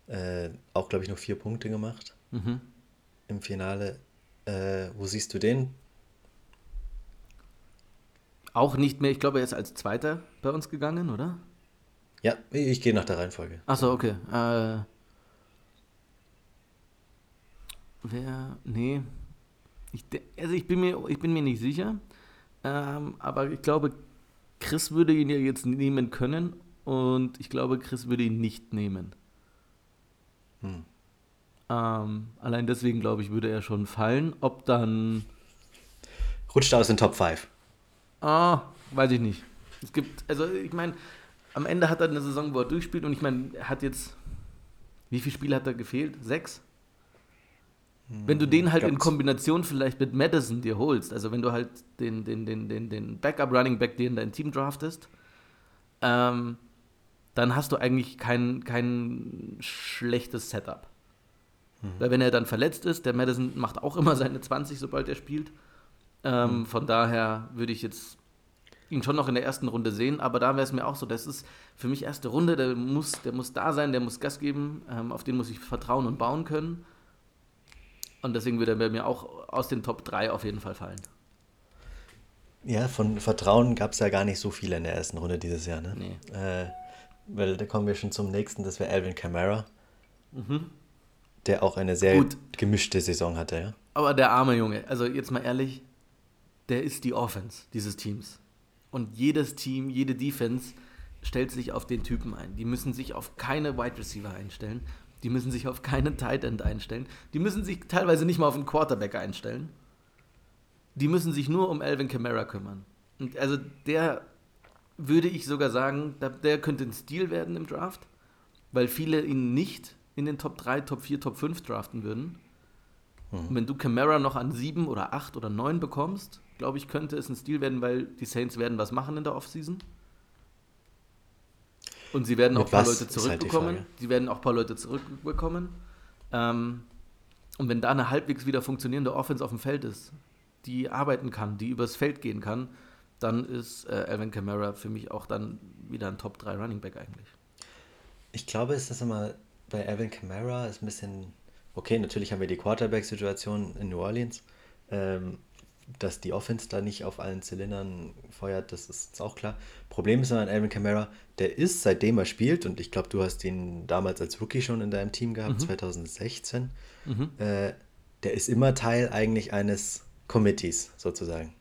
Äh, auch, glaube ich, nur vier Punkte gemacht mhm. im Finale. Äh, wo siehst du den?
Auch nicht mehr, ich glaube, er ist als Zweiter bei uns gegangen, oder?
Ja, ich gehe nach der Reihenfolge.
Achso, okay. Äh, wer, nee, ich, also ich bin, mir, ich bin mir nicht sicher, ähm, aber ich glaube, Chris würde ihn ja jetzt nehmen können und ich glaube, Chris würde ihn nicht nehmen. Hm. Ähm, allein deswegen, glaube ich, würde er schon fallen. Ob dann.
Rutscht aus den Top 5.
Ah, weiß ich nicht. Es gibt, also ich meine, am Ende hat er eine Saison, wo er durchspielt und ich meine, er hat jetzt. Wie viele Spiele hat er gefehlt? Sechs? Wenn du den halt in Kombination vielleicht mit Madison dir holst, also wenn du halt den, den, den, den, den Backup-Running Back dir in dein Team draftest, ähm, dann hast du eigentlich kein, kein schlechtes Setup. Mhm. Weil wenn er dann verletzt ist, der Madison macht auch immer seine 20, sobald er spielt. Ähm, mhm. Von daher würde ich jetzt ihn schon noch in der ersten Runde sehen, aber da wäre es mir auch so, das ist für mich erste Runde, der muss, der muss da sein, der muss Gas geben, ähm, auf den muss ich vertrauen und bauen können. Und deswegen würde er bei mir auch aus den Top 3 auf jeden Fall fallen.
Ja, von Vertrauen gab es ja gar nicht so viele in der ersten Runde dieses Jahr. Ne? Nee. Äh, weil da kommen wir schon zum nächsten, das wäre Alvin Kamara. Mhm. Der auch eine sehr Gut. gemischte Saison hatte, ja.
Aber der arme Junge, also jetzt mal ehrlich, der ist die Offense dieses Teams. Und jedes Team, jede Defense stellt sich auf den Typen ein. Die müssen sich auf keine Wide Receiver einstellen. Die müssen sich auf keinen Tight End einstellen. Die müssen sich teilweise nicht mal auf einen Quarterback einstellen. Die müssen sich nur um Alvin Kamara kümmern. Und also der würde ich sogar sagen, der könnte ein Stil werden im Draft, weil viele ihn nicht in den Top 3, Top 4, Top 5 draften würden. Mhm. Und wenn du Camara noch an 7 oder 8 oder 9 bekommst, glaube ich, könnte es ein Stil werden, weil die Saints werden was machen in der Offseason. Und sie werden auch ein paar Leute zurückbekommen. Halt sie werden auch ein paar Leute zurückbekommen. Ähm, und wenn da eine halbwegs wieder funktionierende Offense auf dem Feld ist, die arbeiten kann, die übers Feld gehen kann, dann ist äh, Alvin Kamara für mich auch dann wieder ein Top 3 Running Back eigentlich.
Ich glaube, es ist immer bei Alvin Kamara ist ein bisschen, okay, natürlich haben wir die Quarterback-Situation in New Orleans. Ähm, dass die Offense da nicht auf allen Zylindern feuert, das ist auch klar. Problem ist aber an Alvin Kamara, der ist, seitdem er spielt, und ich glaube, du hast ihn damals als Rookie schon in deinem Team gehabt, mhm. 2016, mhm. Äh, der ist immer Teil eigentlich eines Committees, sozusagen.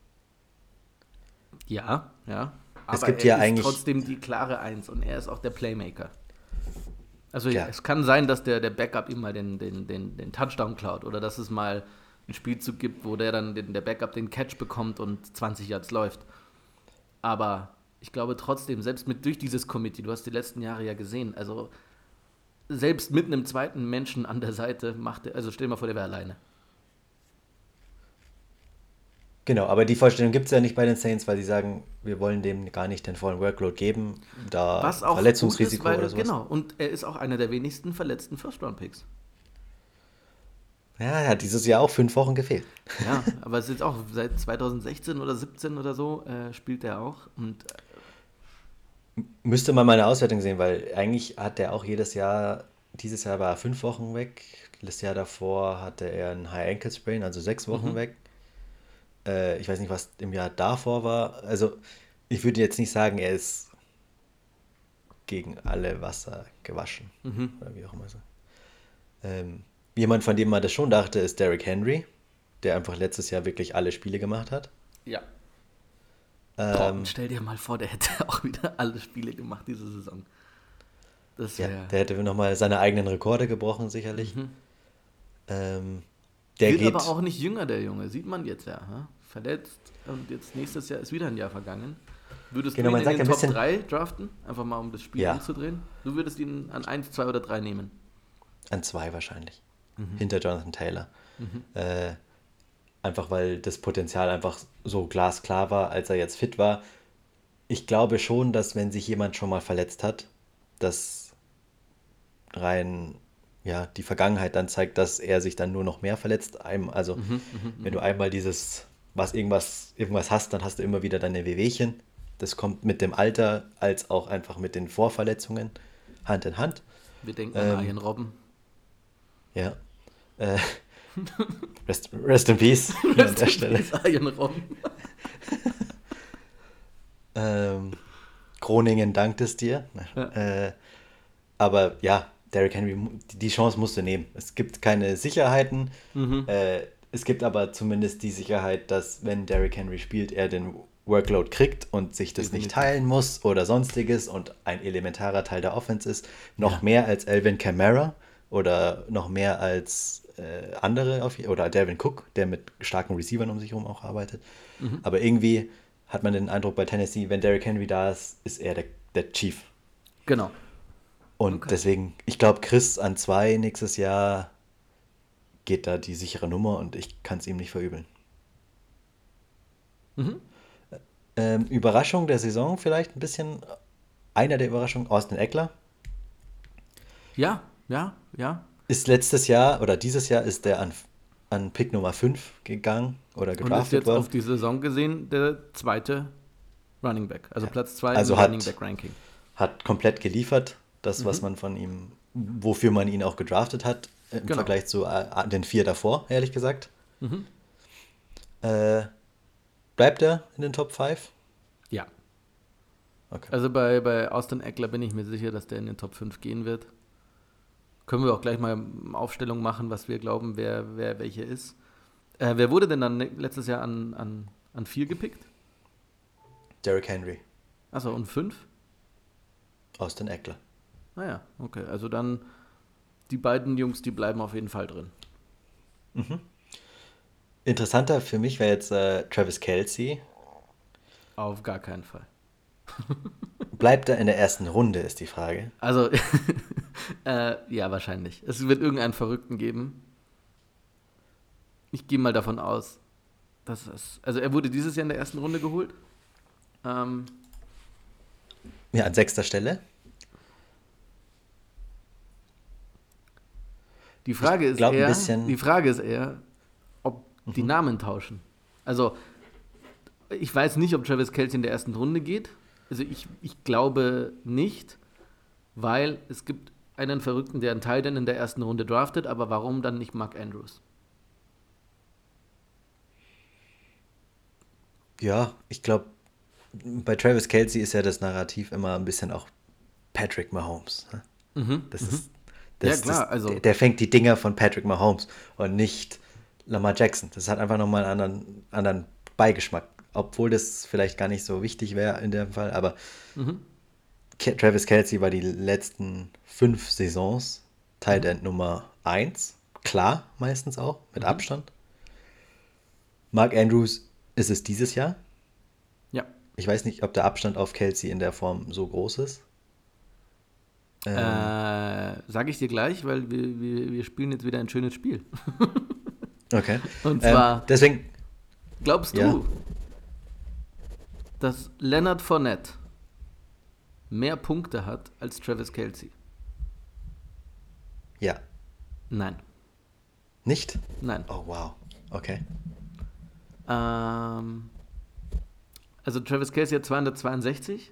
Ja, ja.
Aber es gibt er ja
ist
eigentlich
trotzdem die klare Eins und er ist auch der Playmaker. Also ja. es kann sein, dass der, der Backup ihm mal den, den, den, den Touchdown klaut oder dass es mal einen Spielzug gibt, wo der dann den, der Backup den Catch bekommt und 20 Yards läuft. Aber ich glaube trotzdem, selbst mit durch dieses Committee, du hast die letzten Jahre ja gesehen, also selbst mit einem zweiten Menschen an der Seite macht er, also stell dir mal vor, der wäre alleine.
Genau, aber die Vorstellung gibt es ja nicht bei den Saints, weil sie sagen, wir wollen dem gar nicht den vollen Workload geben, da
Was auch
Verletzungsrisiko
ist, weil,
oder sowas.
Genau, und er ist auch einer der wenigsten verletzten First-Round-Picks.
Ja, er hat dieses Jahr auch fünf Wochen gefehlt.
Ja, aber es ist jetzt auch seit 2016 oder 17 oder so äh, spielt er auch. Und
äh, Müsste man mal eine Auswertung sehen, weil eigentlich hat er auch jedes Jahr, dieses Jahr war er fünf Wochen weg, das Jahr davor hatte er einen High Ankle Sprain, also sechs Wochen mhm. weg. Äh, ich weiß nicht, was im Jahr davor war. Also ich würde jetzt nicht sagen, er ist gegen alle Wasser gewaschen. Mhm. Oder wie auch immer so. Ähm, Jemand, von dem man das schon dachte, ist Derrick Henry, der einfach letztes Jahr wirklich alle Spiele gemacht hat.
Ja. Ähm, stell dir mal vor, der hätte auch wieder alle Spiele gemacht diese Saison.
Das ja, der hätte nochmal seine eigenen Rekorde gebrochen, sicherlich. Mhm. Ähm,
der Wird geht, aber auch nicht jünger, der Junge. Sieht man jetzt ja. Hm? Verletzt und jetzt nächstes Jahr ist wieder ein Jahr vergangen. Würdest genau, du ihn in den Top 3 draften? Einfach mal, um das Spiel ja. umzudrehen? Du würdest ihn an 1, 2 oder 3 nehmen?
An 2 wahrscheinlich mhm. hinter Jonathan Taylor. Mhm. Äh, einfach weil das Potenzial einfach so glasklar war, als er jetzt fit war. Ich glaube schon, dass wenn sich jemand schon mal verletzt hat, dass rein ja, die Vergangenheit dann zeigt, dass er sich dann nur noch mehr verletzt. Also, mhm, mhm, wenn du mhm. einmal dieses, was irgendwas, irgendwas hast, dann hast du immer wieder deine Wehwehchen. Das kommt mit dem Alter als auch einfach mit den Vorverletzungen Hand in Hand.
Wir denken ähm, an Arjen Robben.
Ja. Äh, rest, rest, in Peace rest an der Stelle. Ähm, Groningen dankt es dir. Ja. Äh, aber ja, Derrick Henry, die Chance musst du nehmen. Es gibt keine Sicherheiten. Mhm. Äh, es gibt aber zumindest die Sicherheit, dass wenn Derrick Henry spielt, er den Workload kriegt und sich das Definitiv. nicht teilen muss oder sonstiges und ein elementarer Teil der Offense ist. Noch ja. mehr als Elvin Kamara oder noch mehr als äh, andere auf, oder Devin Cook, der mit starken Receivern um sich herum auch arbeitet. Mhm. Aber irgendwie hat man den Eindruck bei Tennessee, wenn Derrick Henry da ist, ist er der, der Chief.
Genau.
Und okay. deswegen, ich glaube, Chris an zwei nächstes Jahr geht da die sichere Nummer und ich kann es ihm nicht verübeln. Mhm. Ähm, Überraschung der Saison vielleicht ein bisschen. Einer der Überraschungen, Austin Eckler.
Ja, ja, ja.
Ist letztes Jahr oder dieses Jahr ist der an, an Pick Nummer 5 gegangen oder gedraftet
Und ist jetzt worden. auf die Saison gesehen der zweite Running Back, also. Platz 2
also im Running Back Ranking. Hat komplett geliefert, das, mhm. was man von ihm, wofür man ihn auch gedraftet hat, im genau. Vergleich zu äh, den vier davor, ehrlich gesagt. Mhm. Äh, bleibt er in den Top 5?
Ja. Okay. Also bei, bei Austin Eckler bin ich mir sicher, dass der in den Top 5 gehen wird. Können wir auch gleich mal Aufstellung machen, was wir glauben, wer, wer welche ist. Äh, wer wurde denn dann letztes Jahr an, an, an vier gepickt?
Derrick Henry.
Achso, und fünf?
Austin Eckler.
Ah ja, okay. Also dann die beiden Jungs, die bleiben auf jeden Fall drin.
Mhm. Interessanter für mich wäre jetzt äh, Travis Kelsey.
Auf gar keinen Fall.
Bleibt er in der ersten Runde, ist die Frage.
Also, äh, ja, wahrscheinlich. Es wird irgendeinen Verrückten geben. Ich gehe mal davon aus, dass es. Also, er wurde dieses Jahr in der ersten Runde geholt. Ähm,
ja, an sechster Stelle.
Die Frage, ist eher, die Frage ist eher, ob mhm. die Namen tauschen. Also, ich weiß nicht, ob Travis Kelsey in der ersten Runde geht. Also ich, ich glaube nicht, weil es gibt einen Verrückten, der einen Titan in der ersten Runde draftet, aber warum dann nicht Mark Andrews?
Ja, ich glaube, bei Travis Kelsey ist ja das Narrativ immer ein bisschen auch Patrick Mahomes. Ne?
Mhm,
Das
mhm.
ist, das,
Ja, klar,
das,
also-
der, der fängt die Dinger von Patrick Mahomes und nicht Lamar Jackson. Das hat einfach nochmal einen anderen, anderen Beigeschmack. Obwohl das vielleicht gar nicht so wichtig wäre in dem Fall, aber
Mhm.
Travis Kelsey war die letzten fünf Saisons Tight End Nummer 1. Klar, meistens auch, mit Abstand. Mark Andrews ist es dieses Jahr.
Ja.
Ich weiß nicht, ob der Abstand auf Kelsey in der Form so groß ist. Ähm,
Äh, Sage ich dir gleich, weil wir, wir, wir spielen jetzt wieder ein schönes Spiel.
okay.
und
Ähm,
zwar-
deswegen,
Glaubst
Ja.
Dass Leonard Fournette mehr Punkte hat als Travis Kelsey?
ja.
Nein.
Nicht?
Nein.
Oh, wow. Okay.
Ähm, also Travis Kelsey hat 262.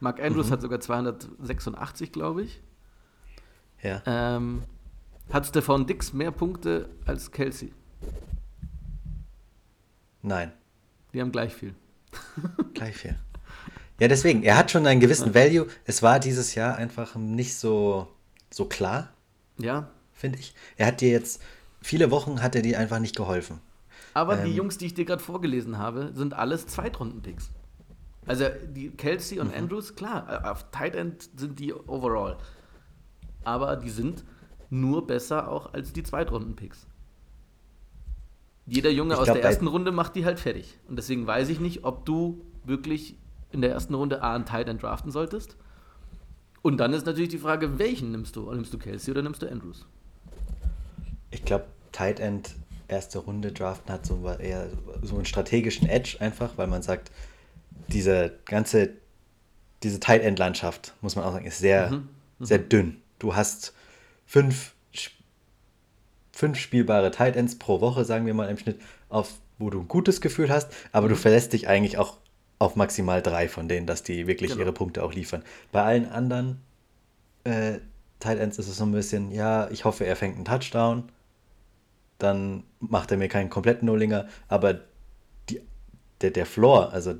Mark Andrews hat sogar 286, glaube ich.
Ja.
Ähm, hat Stefan Dix mehr Punkte als Kelsey?
Nein.
Die haben gleich viel.
Gleich viel. Ja, deswegen, er hat schon einen gewissen Value. Es war dieses Jahr einfach nicht so, so klar,
Ja.
finde ich. Er hat dir jetzt, viele Wochen hat er dir einfach nicht geholfen.
Aber die
Ähm.
Jungs, die ich dir gerade vorgelesen habe, sind alles Zweitrunden-Picks. Also die Kelsey
Mhm.
und Andrews, klar, äh, auf Tight End sind die overall. Aber die sind nur besser auch als die Zweitrunden-Picks. Jeder Junge
Ich
aus
glaub,
der ersten Runde macht die halt fertig. Und deswegen weiß ich nicht, ob du wirklich in der ersten Runde A einen Tight End draften solltest. Und dann ist natürlich die Frage, welchen nimmst du? Nimmst du Kelsey oder nimmst du Andrews?
Ich glaube, Tight End erste Runde draften hat so eher so einen strategischen Edge einfach, weil man sagt, diese ganze, diese Tight End Landschaft, muss man auch sagen, ist sehr, sehr dünn. Du hast fünf, fünf spielbare Tight Ends pro Woche, sagen wir mal im Schnitt, auf wo du ein gutes Gefühl hast, aber du verlässt dich eigentlich auch auf maximal drei von denen, dass die wirklich
Genau.
ihre Punkte auch liefern. Bei allen anderen äh, Tight Ends ist es so ein bisschen, ja, ich hoffe, er fängt einen Touchdown, dann macht er mir keinen kompletten Nullinger, aber die, der, der Floor, also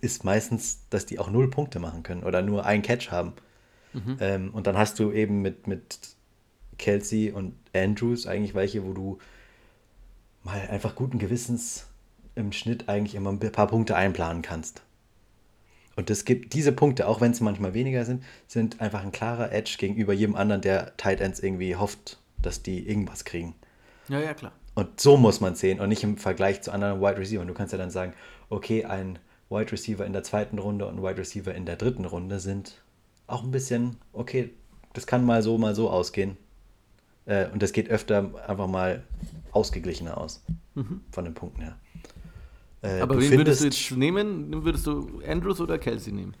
ist meistens, dass die auch null Punkte machen können oder nur einen Catch haben. Ähm, und dann hast du eben mit, mit Kelsey und Andrews eigentlich welche, wo du mal einfach guten Gewissens im Schnitt eigentlich immer ein paar Punkte einplanen kannst. Und es gibt diese Punkte, auch wenn es manchmal weniger sind, sind einfach ein klarer Edge gegenüber jedem anderen, der Tight Ends irgendwie hofft, dass die irgendwas kriegen.
Ja, ja, klar.
Und so muss man sehen und nicht im Vergleich zu anderen Wide Receivers. Du kannst ja dann sagen, okay, ein Wide Receiver in der zweiten Runde und ein Wide Receiver in der dritten Runde sind auch ein bisschen, okay, das kann mal so, mal so ausgehen. Äh, und das geht öfter einfach mal ausgeglichener aus. Von den Punkten her. Äh,
Aber wen würdest du jetzt nehmen? Würdest du Andrews oder Kelsey nehmen?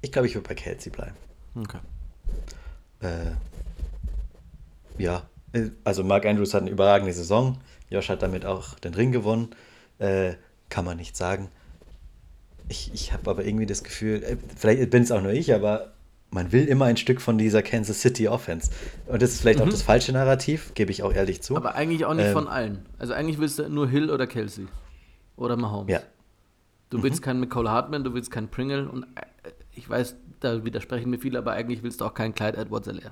Ich glaube, ich würde bei Kelsey bleiben.
Okay.
Äh, ja, äh, also Mark Andrews hat eine überragende Saison. Josh hat damit auch den Ring gewonnen. Äh, kann man nicht sagen. Ich, ich habe aber irgendwie das Gefühl, äh, vielleicht bin es auch nur ich, aber man will immer ein Stück von dieser Kansas City Offense. Und das ist vielleicht auch das falsche Narrativ, gebe ich auch ehrlich zu.
Mhm. Aber eigentlich auch nicht
Ähm,
von allen. Also eigentlich willst du nur Hill oder Kelsey. Oder Mahomes.
ja, Mhm.
Du willst keinen McCall Hartman, du willst keinen Pringle und äh, ich weiß, da widersprechen mir viele, aber eigentlich willst du auch keinen Clyde edwards -Helaire.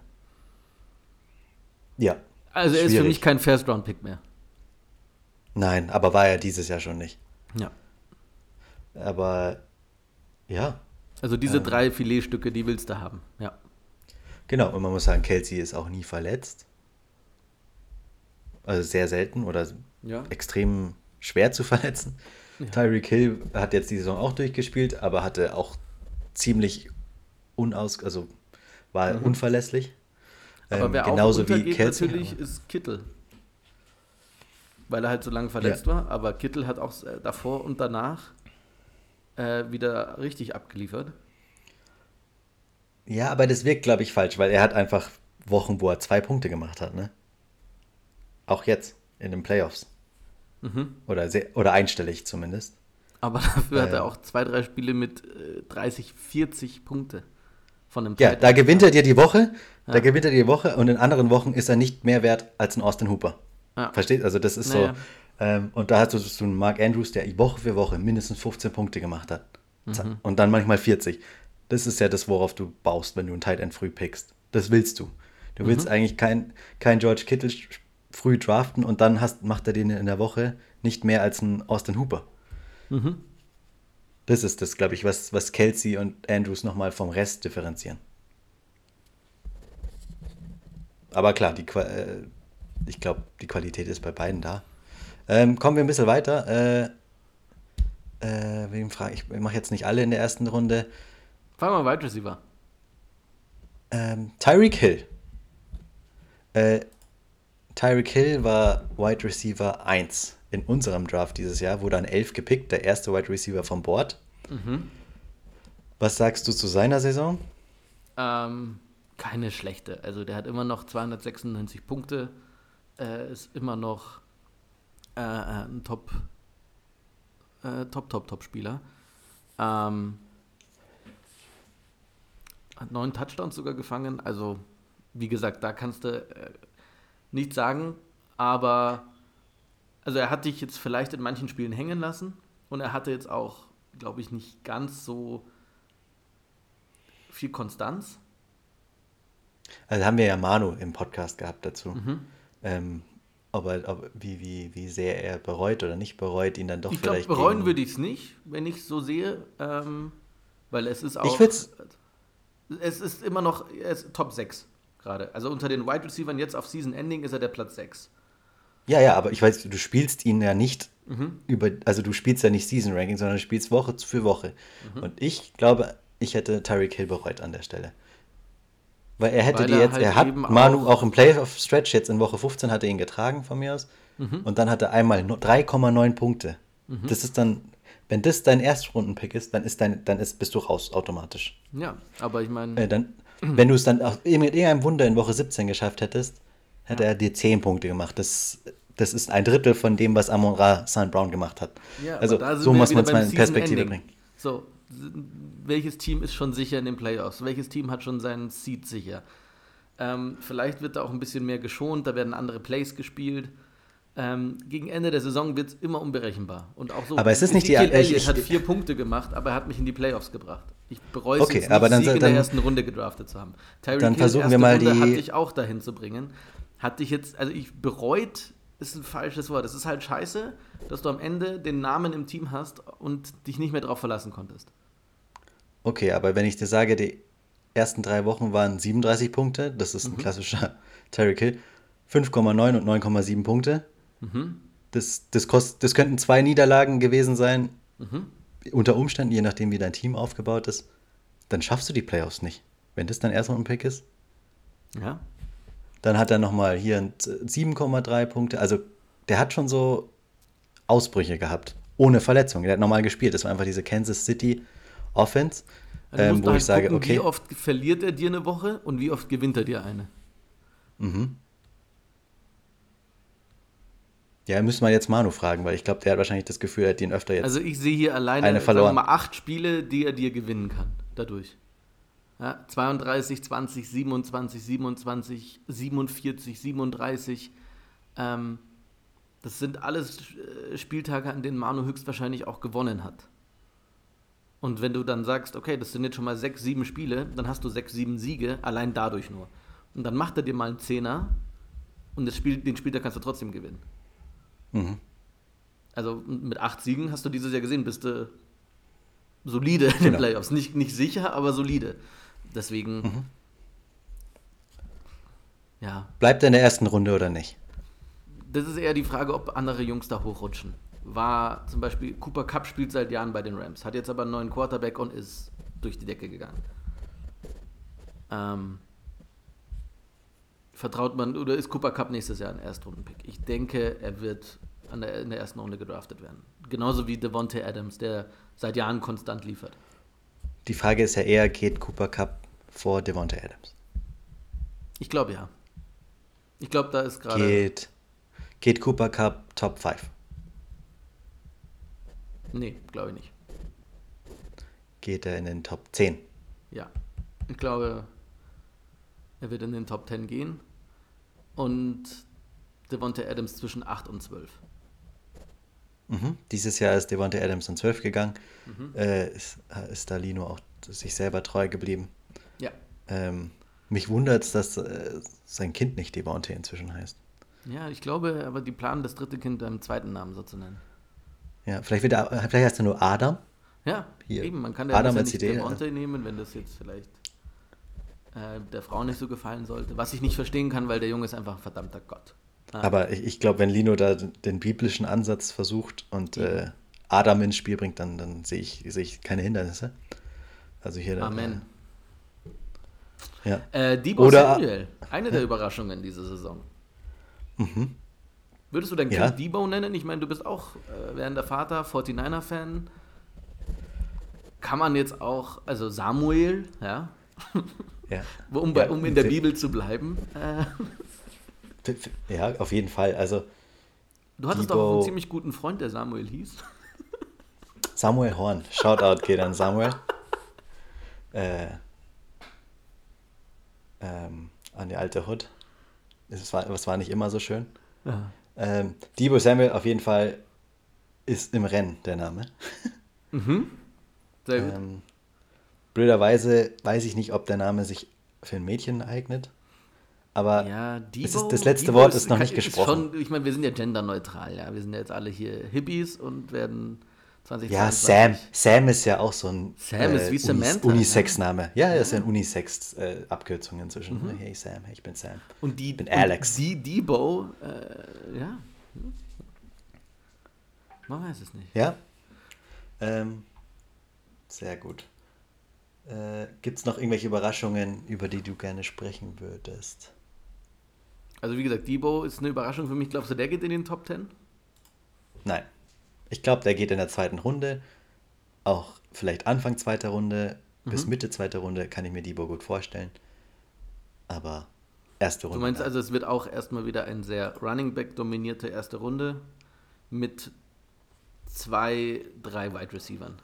ja.
Also er ist für mich kein First-Round-Pick mehr.
Nein, aber war er dieses Jahr schon nicht.
Ja.
Aber ja,
Also diese drei Filetstücke, die willst du haben. Ja.
Genau, und man muss sagen, Kelsey ist auch nie verletzt. Also sehr selten oder
Ja.
extrem schwer zu verletzen. Tyreek Hill hat jetzt die Saison auch durchgespielt, aber hatte auch ziemlich unaus, also war unverlässlich.
Mhm. Aber
Ähm,
wer
genauso
auch
wie Kelsey.
natürlich ist Kittel. Weil er halt so lange verletzt war, aber Kittel hat auch äh, davor und danach äh, wieder richtig abgeliefert.
Ja, aber das wirkt, glaube ich, falsch, weil er hat einfach Wochen, wo er zwei Punkte gemacht hat, ne? Auch jetzt in den Playoffs.
Mhm.
Oder, sehr, oder einstellig zumindest.
Aber dafür hat
Äh.
er auch zwei, drei Spiele mit äh, 30, 40 Punkte von einem
Ja, da gewinnt er dir die Woche, da
Ja.
gewinnt er die Woche und in anderen Wochen ist er nicht mehr wert als ein Austin Hooper.
Ja.
Versteht? Also das ist
Naja.
so. Ähm, und da hast du so einen Mark Andrews, der Woche für Woche mindestens 15 Punkte gemacht hat.
Mhm.
Und dann manchmal 40. Das ist ja das, worauf du baust, wenn du einen Tight End früh pickst. Das willst du. Du
Mhm.
willst eigentlich kein, kein George Kittle früh draften und dann hast, macht er den in der Woche nicht mehr als ein Austin Hooper.
Mhm.
Das ist das, glaube ich, was, was Kelsey und Andrews nochmal vom Rest differenzieren. Aber klar, die, äh, ich glaube, die Qualität ist bei beiden da. Ähm, kommen wir ein bisschen weiter. Äh, äh, wem frage ich? Mache jetzt nicht alle in der ersten Runde.
Fangen wir Wide Receiver.
Ähm, Tyreek Hill. Äh, Tyreek Hill war Wide Receiver 1 in unserem Draft dieses Jahr, wurde an 11 gepickt, der erste Wide Receiver vom Board.
Mhm.
Was sagst du zu seiner Saison?
Ähm, keine schlechte. Also der hat immer noch 296 Punkte, äh, ist immer noch äh, äh, ein Top, äh, Top, Top, Top-Spieler. Ähm, hat neun Touchdowns sogar gefangen. Also, wie gesagt, da kannst du äh, nichts sagen, aber also er hat dich jetzt vielleicht in manchen Spielen hängen lassen und er hatte jetzt auch, glaube ich, nicht ganz so viel Konstanz.
Also haben wir ja Manu im Podcast gehabt dazu.
Mhm.
Ähm, ob er, ob, wie, wie, wie sehr er bereut oder nicht bereut, ihn dann doch
Ich
vielleicht.
bereuen
gegen-
würde ich es nicht, wenn ich so sehe, ähm, weil es ist auch.
Ich
Es ist immer noch ist Top 6 gerade. Also unter den Wide Receivers jetzt auf Season Ending ist er der Platz 6.
Ja, ja, aber ich weiß, du spielst ihn ja nicht
Mhm.
über, also du spielst ja nicht Season Ranking, sondern du spielst Woche für Woche.
Mhm.
Und ich glaube, ich hätte Tyreek Hill bereut an der Stelle. Weil er hätte
Weil
die
er
jetzt,
halt
er hat Manu
auch-
auch im Playoff-Stretch jetzt in Woche 15 hat er ihn getragen von mir aus.
Mhm.
Und dann hat er einmal no- 3,9 Punkte. Das ist dann, wenn das dein Erstrundenpick ist, dann ist dein, dann ist, bist du raus automatisch.
Ja, aber ich meine,
Äh, dann, wenn du es dann auch mit irgendeinem Wunder in Woche 17 geschafft hättest, hätte er dir 10 Punkte gemacht. Das, das ist ein Drittel von dem, was Amon Ra St. Brown gemacht hat.
ja,
also so muss man es mal in Perspektive
Ending.
bringen.
So, welches Team ist schon sicher in den Playoffs? Welches Team hat schon seinen Seed sicher? Ähm, vielleicht wird da auch ein bisschen mehr geschont, da werden andere Plays gespielt. Ähm, gegen Ende der Saison wird es immer unberechenbar. Und auch so.
Aber es ist nicht die-
Ezekiel
ich-
Elliott
ich-
hat vier Punkte gemacht, aber er hat mich in die Playoffs gebracht. Ich bereue es
Okay,
nicht,
aber dann-
Sieg in
dann-
der ersten Runde gedraftet zu haben. Tyreek
dann
Hill,
versuchen wir mal
Runde,
die-
Hat dich auch dahin zu bringen. Hat dich jetzt, also ich bereut, ist ein falsches Wort. Es ist halt scheiße, dass du am Ende den Namen im Team hast und dich nicht mehr darauf verlassen konntest.
Okay, aber wenn ich dir sage, die ersten drei Wochen waren 37 Punkte, das ist ein klassischer Tyreek Hill, 5,9 und 9,7 Punkte.
Mhm.
Das, das, kost, das könnten zwei Niederlagen gewesen sein,
Mhm.
unter Umständen, je nachdem, wie dein Team aufgebaut ist. Dann schaffst du die Playoffs nicht. Wenn das dein erster Pick ist,
Ja.
dann hat er nochmal hier ein 7,3 Punkte. Also der hat schon so Ausbrüche gehabt, ohne Verletzung. Der hat normal gespielt. Das war einfach diese Kansas City Offense,
Also
ähm, wo
halt
ich sage,
gucken,
okay.
Wie oft verliert er dir eine Woche und wie oft gewinnt er dir eine?
Mhm. Ja, müssen wir jetzt Manu fragen, weil ich glaube, der hat wahrscheinlich das Gefühl, er hat ihn öfter jetzt.
Also ich sehe hier alleine
Eine verloren.
mal acht Spiele, die er dir gewinnen kann dadurch. Ja, 32, 20, 27, 27, 47, 37. Ähm, das sind alles äh, Spieltage, an denen Manu höchstwahrscheinlich auch gewonnen hat. Und wenn du dann sagst, okay, das sind jetzt schon mal sechs, sieben Spiele, dann hast du sechs, sieben Siege, allein dadurch nur. Und dann macht er dir mal einen Zehner und das Spiel, den Spieltag kannst du trotzdem gewinnen.
mhm.
Also mit acht Siegen hast du dieses Jahr gesehen, bist du solide in den
Genau.
Playoffs. Nicht, nicht sicher, aber solide. Deswegen,
Mhm.
ja,
Bleibt er in der ersten Runde oder nicht?
das ist eher die Frage, ob andere Jungs da hochrutschen. War zum Beispiel, Cooper Cup spielt seit Jahren bei den Rams, hat jetzt aber einen neuen Quarterback und ist durch die Decke gegangen. Ähm, vertraut man, oder ist Cooper Cup nächstes Jahr ein Erstrundenpick? Ich denke, er wird an der, in der ersten Runde gedraftet werden. Genauso wie Devontae Adams, der seit Jahren konstant liefert.
Die Frage ist ja eher, geht Cooper Cup vor Devonta Adams?
Ich glaube ja. Ich glaube, da ist gerade.
Geht, geht Cooper Cup Top 5?
Nee, glaube ich nicht.
Geht er in den Top 10?
Ja. Ich glaube, er wird in den Top 10 gehen. Und Devontae Adams zwischen 8 und 12.
Mhm. Dieses Jahr ist Devontae Adams in 12 gegangen. Mhm. Äh, ist, ist da Lino auch sich selber treu geblieben.
Ja.
Ähm, mich wundert es, dass äh, sein Kind nicht Devontae inzwischen heißt.
Ja, ich glaube, aber die planen, das dritte Kind beim zweiten Namen so zu nennen.
Ja, vielleicht, wird er, vielleicht heißt er nur Adam.
Ja, Hier. eben. Man kann ja
Adam
nicht
Idee,
Devontae ja. nehmen, wenn das jetzt vielleicht äh, der Frau nicht so gefallen sollte. Was ich nicht verstehen kann, weil der Junge ist einfach ein verdammter Gott.
Ah. Aber ich, ich glaube, wenn Lino da den biblischen Ansatz versucht und äh, Adam ins Spiel bringt, dann, dann sehe ich, seh ich keine Hindernisse. Also hier.
Amen.
Äh, ja.
Äh, Debo Oder, Samuel, eine der Überraschungen diese Saison.
Mhm.
Würdest du dein Kind ja. Debo nennen? Ich meine, du bist auch äh, während der Vater 49er-Fan. Kann man jetzt auch, also Samuel, ja,
ja.
um, bei, um in der Bibel zu bleiben.
Ja, auf jeden Fall. Also,
du hattest Debo, doch einen ziemlich guten Freund, der Samuel hieß.
Samuel Horn. Shoutout geht an Samuel. Äh, ähm, an die alte Hood. Es war, es war nicht immer so schön.
Ja.
Ähm, Debo Samuel auf jeden Fall ist im Rennen der Name.
Mhm. Sehr gut.
Ähm, blöderweise weiß ich nicht, ob der Name sich für ein Mädchen eignet. Aber
ja, Debo,
ist, das letzte Debo Wort ist, ist noch nicht gesprochen.
Schon, ich meine, wir sind ja genderneutral, ja. Wir sind ja jetzt alle hier Hippies und werden 20,
Ja, Sam. Sam ist ja auch so ein
Sam äh, wie Samantha,
Unisex-Name. Ja, er ist ja eine Unisex-Abkürzung inzwischen. Mhm. Hey Sam, ich bin Sam.
Und die,
ich bin Alex.
die Debo, äh, ja. Man weiß es nicht.
Ja. Ähm, sehr gut. Äh, Gibt es noch irgendwelche Überraschungen, über die du gerne sprechen würdest?
Also wie gesagt, Debo ist eine Überraschung für mich. Glaubst du, der geht in den Top 10?
Nein. Ich glaube, der geht in der zweiten Runde. Auch vielleicht Anfang zweiter Runde mhm. bis Mitte zweiter Runde kann ich mir Debo gut vorstellen. Aber erste Runde.
Du meinst also, es wird auch erstmal wieder eine sehr Running Back dominierte erste Runde mit zwei, drei Wide Receivern.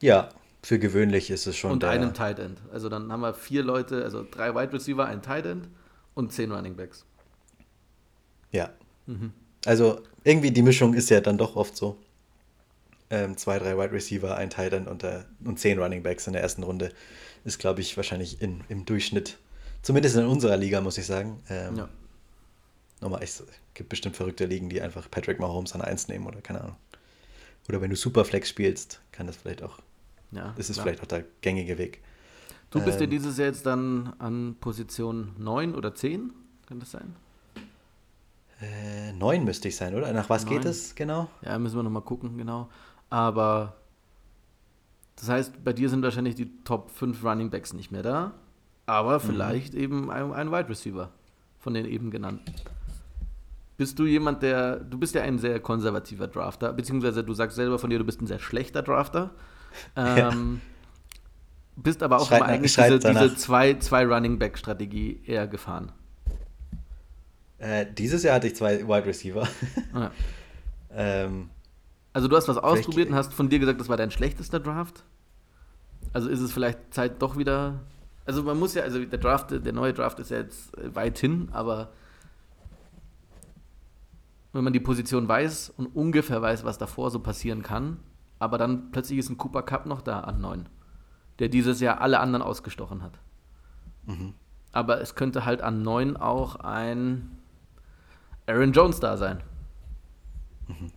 Ja, für gewöhnlich ist es schon.
Und einem Tight End. Also dann haben wir vier Leute, also drei Wide Receiver, ein Tight End und zehn Running Backs.
Ja.
Mhm.
Also irgendwie die Mischung ist ja dann doch oft so. Ähm, zwei, drei Wide Receiver, ein Tight End und, äh, und zehn Running Backs in der ersten Runde ist, glaube ich, wahrscheinlich in, im Durchschnitt, zumindest in unserer Liga, muss ich sagen. Ähm,
ja.
Nochmal, es gibt bestimmt verrückte Ligen, die einfach Patrick Mahomes an eins nehmen oder keine Ahnung. Oder wenn du Superflex spielst, kann das vielleicht auch
ja,
ist klar. vielleicht auch der gängige Weg.
Du bist ähm, ja dieses Jahr jetzt dann an Position 9 oder 10, kann das sein?
Äh, 9 müsste ich sein, oder? Nach was 9. geht es genau?
Ja, müssen wir nochmal gucken, genau. Aber das heißt, bei dir sind wahrscheinlich die Top 5 Running Backs nicht mehr da, aber mhm. vielleicht mhm. eben ein, ein Wide Receiver von den eben genannten. Bist du jemand, der, du bist ja ein sehr konservativer Drafter, beziehungsweise du sagst selber von dir, du bist ein sehr schlechter Drafter. Ähm, ja. Bist aber auch schreit, immer eigentlich diese, diese, zwei, zwei Running Back Strategie eher gefahren.
Äh, dieses Jahr hatte ich zwei Wide Receiver.
Ja.
ähm,
also du hast was ausprobiert und hast von dir gesagt, das war dein schlechtester Draft. Also ist es vielleicht Zeit doch wieder. Also man muss ja, also der Draft, der neue Draft ist ja jetzt weit hin, aber wenn man die Position weiß und ungefähr weiß, was davor so passieren kann, aber dann plötzlich ist ein Cooper Cup noch da an 9, der dieses Jahr alle anderen ausgestochen hat.
Mhm.
Aber es könnte halt an 9 auch ein Aaron Jones da sein.
Mhm.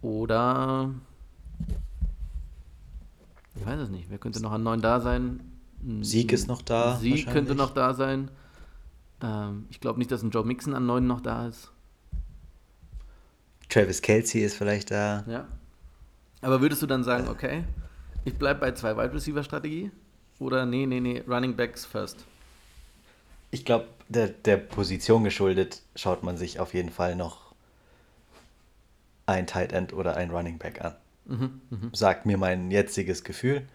Oder ich weiß es nicht. Wer könnte noch an 9 da sein?
Sieg ist noch da.
Sieg könnte noch da sein. Ähm, ich glaube nicht, dass ein Joe Mixon an 9 noch da ist.
Travis Kelsey ist vielleicht da.
Ja. Aber würdest du dann sagen, okay, ich bleibe bei zwei Wide Receiver Strategie? Oder nee, nee, nee, Running Backs first?
Ich glaube, der, der Position geschuldet schaut man sich auf jeden Fall noch ein Tight End oder ein Running Back an.
Mhm, mh.
Sagt mir mein jetziges Gefühl.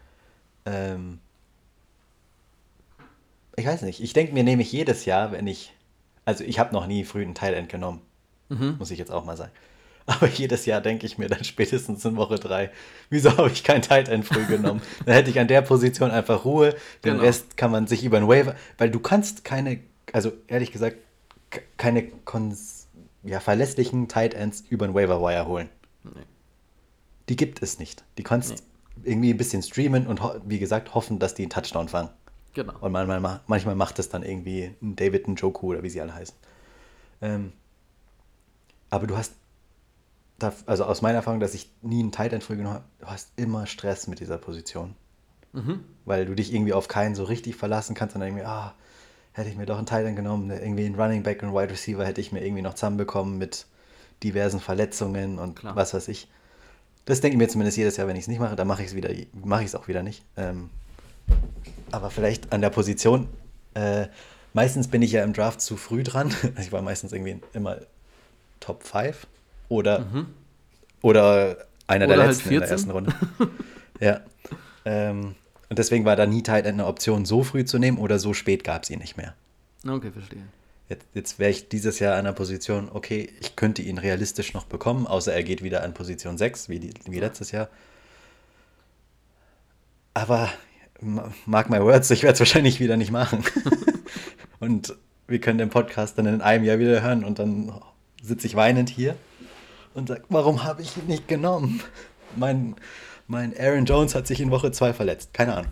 Ähm, ich weiß nicht. Ich denke mir nämlich jedes Jahr, wenn ich. Also, ich habe noch nie früh einen Tight End genommen.
Mhm.
Muss ich jetzt auch mal sagen. Aber jedes Jahr denke ich mir dann spätestens in Woche 3, wieso habe ich kein Tight End früh genommen? dann hätte ich an der Position einfach Ruhe. Den
Genau.
Rest kann man sich über den Waiver, weil du kannst keine, also ehrlich gesagt, keine ja, verlässlichen Tight Ends über den Waiver Wire holen.
Nee.
Die gibt es nicht. Die kannst irgendwie ein bisschen streamen und wie gesagt hoffen, dass die einen Touchdown fangen.
Genau.
Und manchmal, ma- manchmal macht es dann irgendwie ein David Njoku oder wie sie alle heißen. Ähm, aber du hast, also aus meiner Erfahrung, dass ich nie einen Tight früh genommen habe, du hast immer Stress mit dieser Position.
Mhm.
Weil du dich irgendwie auf keinen so richtig verlassen kannst und dann irgendwie, ah, hätte ich mir doch einen Tight genommen, ne, irgendwie einen Running Back und einen Wide Receiver hätte ich mir irgendwie noch zusammenbekommen mit diversen Verletzungen und
Klar.
was weiß ich. Das denke ich mir zumindest jedes Jahr, wenn ich es nicht mache, dann mache ich es wieder, mache ich es auch wieder nicht. Ähm, aber vielleicht an der Position. Äh, meistens bin ich ja im Draft zu früh dran. Ich war meistens irgendwie immer Top 5 oder, oder einer der
Oder halt
letzten in der
14.
ersten Runde. ja. Ähm, und deswegen war da nie Tight End eine Option, so früh zu nehmen oder so spät gab es ihn nicht mehr.
Okay, verstehe.
Jetzt, jetzt wäre ich dieses Jahr an der Position, okay, ich könnte ihn realistisch noch bekommen, außer er geht wieder an Position 6, wie, die, wie letztes Jahr. Aber ma- mark my words, ich werde es wahrscheinlich wieder nicht machen. und wir können den Podcast dann in einem Jahr wieder hören und dann sitze ich weinend hier und sage, warum habe ich ihn nicht genommen? Mein, mein Aaron Jones hat sich in Woche 2 verletzt. Keine Ahnung.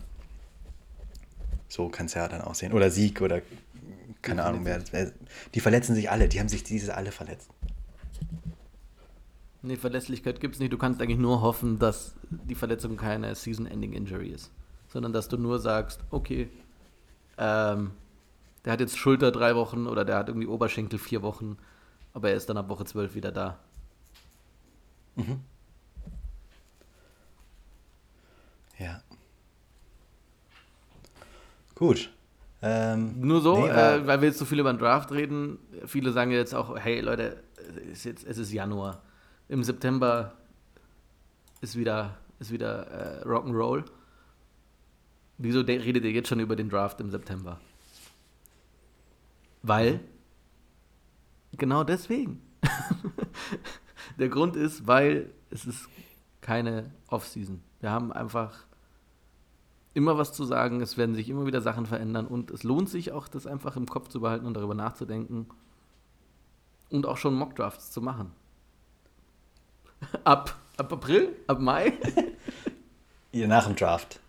So kann es ja dann aussehen. Oder Sieg oder keine Ahnung wer. Die verletzen sich alle. Die haben sich diese alle verletzt.
Nee, Verlässlichkeit gibt es nicht. Du kannst eigentlich nur hoffen, dass die Verletzung keine Season-Ending-Injury ist. Sondern dass du nur sagst, okay, ähm, der hat jetzt Schulter drei Wochen oder der hat irgendwie Oberschenkel vier Wochen, aber er ist dann ab Woche 12 wieder da.
Ja. Gut. Ähm,
Nur so,
nee,
äh, weil wir jetzt so viel über den Draft reden. Viele sagen jetzt auch, hey Leute, es ist, jetzt, es ist Januar. Im September ist wieder, ist wieder äh, Rock'n'Roll. Wieso de- redet ihr jetzt schon über den Draft im September? Weil, genau deswegen. Der Grund ist, weil es ist keine Offseason. Wir haben einfach immer was zu sagen, es werden sich immer wieder Sachen verändern und es lohnt sich auch, das einfach im Kopf zu behalten und darüber nachzudenken und auch schon Mockdrafts zu machen. Ab, ab April, ab Mai.
Ja, nach dem Draft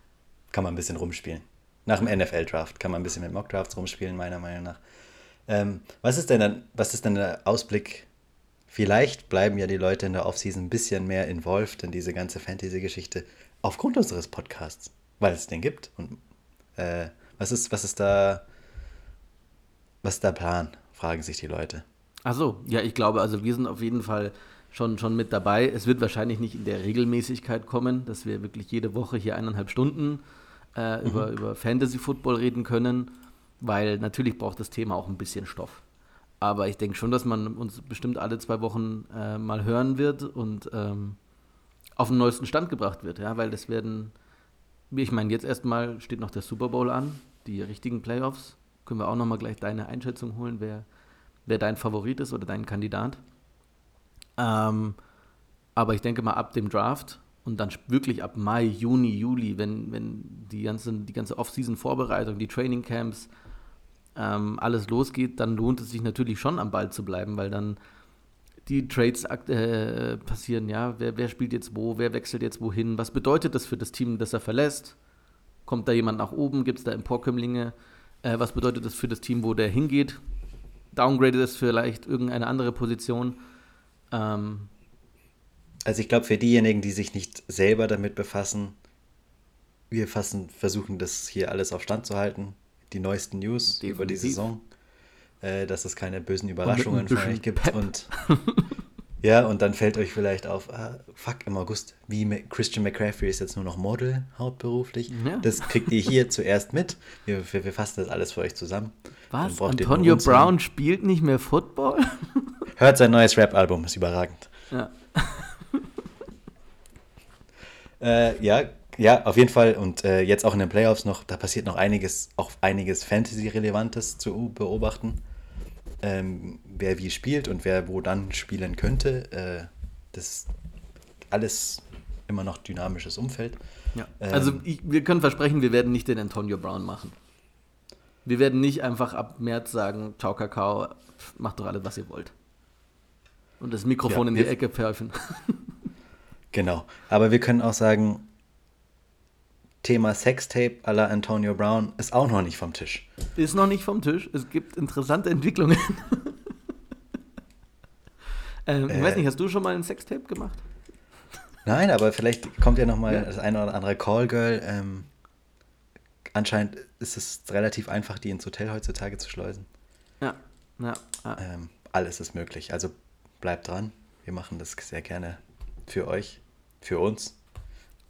kann man ein bisschen rumspielen. Nach dem NFL-Draft kann man ein bisschen mit Mock-Drafts rumspielen, meiner Meinung nach. Ähm, was ist denn dann, was ist denn der Ausblick? Vielleicht bleiben ja die Leute in der Offseason ein bisschen mehr involved in diese ganze Fantasy-Geschichte aufgrund unseres Podcasts, weil es den gibt. Und äh, was ist, was ist da, was ist der Plan? Fragen sich die Leute.
Achso, ja, ich glaube, also wir sind auf jeden Fall schon, schon mit dabei. Es wird wahrscheinlich nicht in der Regelmäßigkeit kommen, dass wir wirklich jede Woche hier eineinhalb Stunden äh, über, über Fantasy Football reden können, weil natürlich braucht das Thema auch ein bisschen Stoff. Aber ich denke schon, dass man uns bestimmt alle zwei Wochen äh, mal hören wird und ähm, auf den neuesten Stand gebracht wird, ja, weil das werden, ich meine, jetzt erstmal steht noch der Super Bowl an, die richtigen Playoffs. Können wir auch nochmal gleich deine Einschätzung holen, wer, wer dein Favorit ist oder dein Kandidat. Ähm, aber ich denke mal ab dem Draft und dann wirklich ab Mai, Juni, Juli, wenn, wenn die ganze, die ganze Off-Season-Vorbereitung, die Training-Camps, ähm, alles losgeht, dann lohnt es sich natürlich schon am Ball zu bleiben, weil dann die Trades äh, passieren, ja, wer, wer spielt jetzt wo, wer wechselt jetzt wohin, was bedeutet das für das Team, das er verlässt? Kommt da jemand nach oben, gibt es da Emporkömmlinge? Äh, was bedeutet das für das Team, wo der hingeht? Downgradet es vielleicht irgendeine andere Position? Ähm,
Also ich glaube, für diejenigen, die sich nicht selber damit befassen, wir fassen, versuchen das hier alles auf Stand zu halten. Die neuesten News über die
Definitiv.
Saison. Äh, dass es keine bösen Überraschungen von euch gibt.
Pep.
Und ja, und dann fällt euch vielleicht auf, ah, fuck, im August, wie Christian McCaffrey ist jetzt nur noch Model hauptberuflich.
Ja.
Das kriegt ihr hier zuerst mit. Wir, wir, wir fassen das alles für euch zusammen.
Was? Antonio Brown spielt nicht mehr Football?
Hört sein neues Rap-Album, ist überragend.
ja.
Äh, ja, ja, auf jeden Fall. Und äh, jetzt auch in den Playoffs noch, da passiert noch einiges, auch einiges Fantasy-Relevantes zu beobachten. Ähm, wer wie spielt und wer wo dann spielen könnte. Äh, das ist alles immer noch dynamisches Umfeld.
Ja. Also
Ähm,
ich, wir können versprechen, wir werden nicht den Antonio Brown machen. Wir werden nicht einfach ab März sagen, ciao Kakao, macht doch alles, was ihr wollt. Und das Mikrofon
Ja,
in die Ecke pfeifen.
Genau. Aber wir können auch sagen, Thema Sextape à la Antonio Brown ist auch noch nicht vom Tisch.
Ist noch nicht vom Tisch. Es gibt interessante Entwicklungen. ähm, ich
Äh.
weiß nicht, hast du schon mal ein Sextape gemacht?
Nein, aber vielleicht kommt ja noch mal
Ja.
das eine oder andere Callgirl. Ähm, anscheinend ist es relativ einfach, die ins Hotel heutzutage zu schleusen.
Ja. ja, ja.
Ähm, alles ist möglich. Also bleibt dran. Wir machen das sehr gerne für euch, für uns.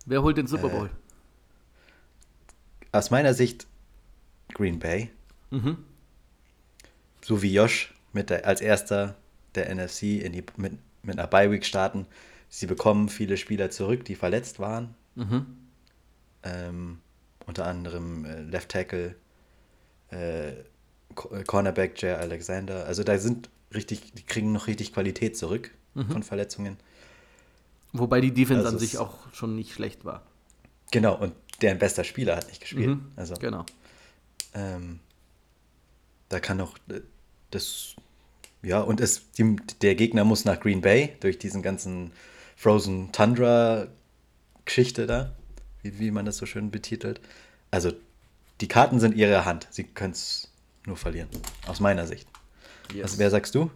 Wer holt den Super
Äh. Aus meiner Sicht Green Bay,
Mhm.
so wie Josh mit der, als erster der NFC in die, mit, mit einer Bye-Week starten. Sie bekommen viele Spieler zurück, die verletzt waren.
Mhm.
Ähm, unter anderem äh, Left Tackle, äh, äh, Cornerback Jay Alexander. Also da sind richtig, die kriegen noch richtig Qualität zurück von Verletzungen.
Wobei die Defense
Also
an sich auch schon nicht schlecht war.
Genau, und deren bester Spieler hat nicht gespielt.
Mhm.
Also
Genau.
ähm, da kann noch äh, das, ja, und es, die, der Gegner muss nach Green Bay durch diesen ganzen Frozen Tundra Geschichte da, wie, wie man das so schön betitelt. Also die Karten sind ihre Hand. Sie können es nur verlieren. Aus meiner Sicht. Also wer sagst du?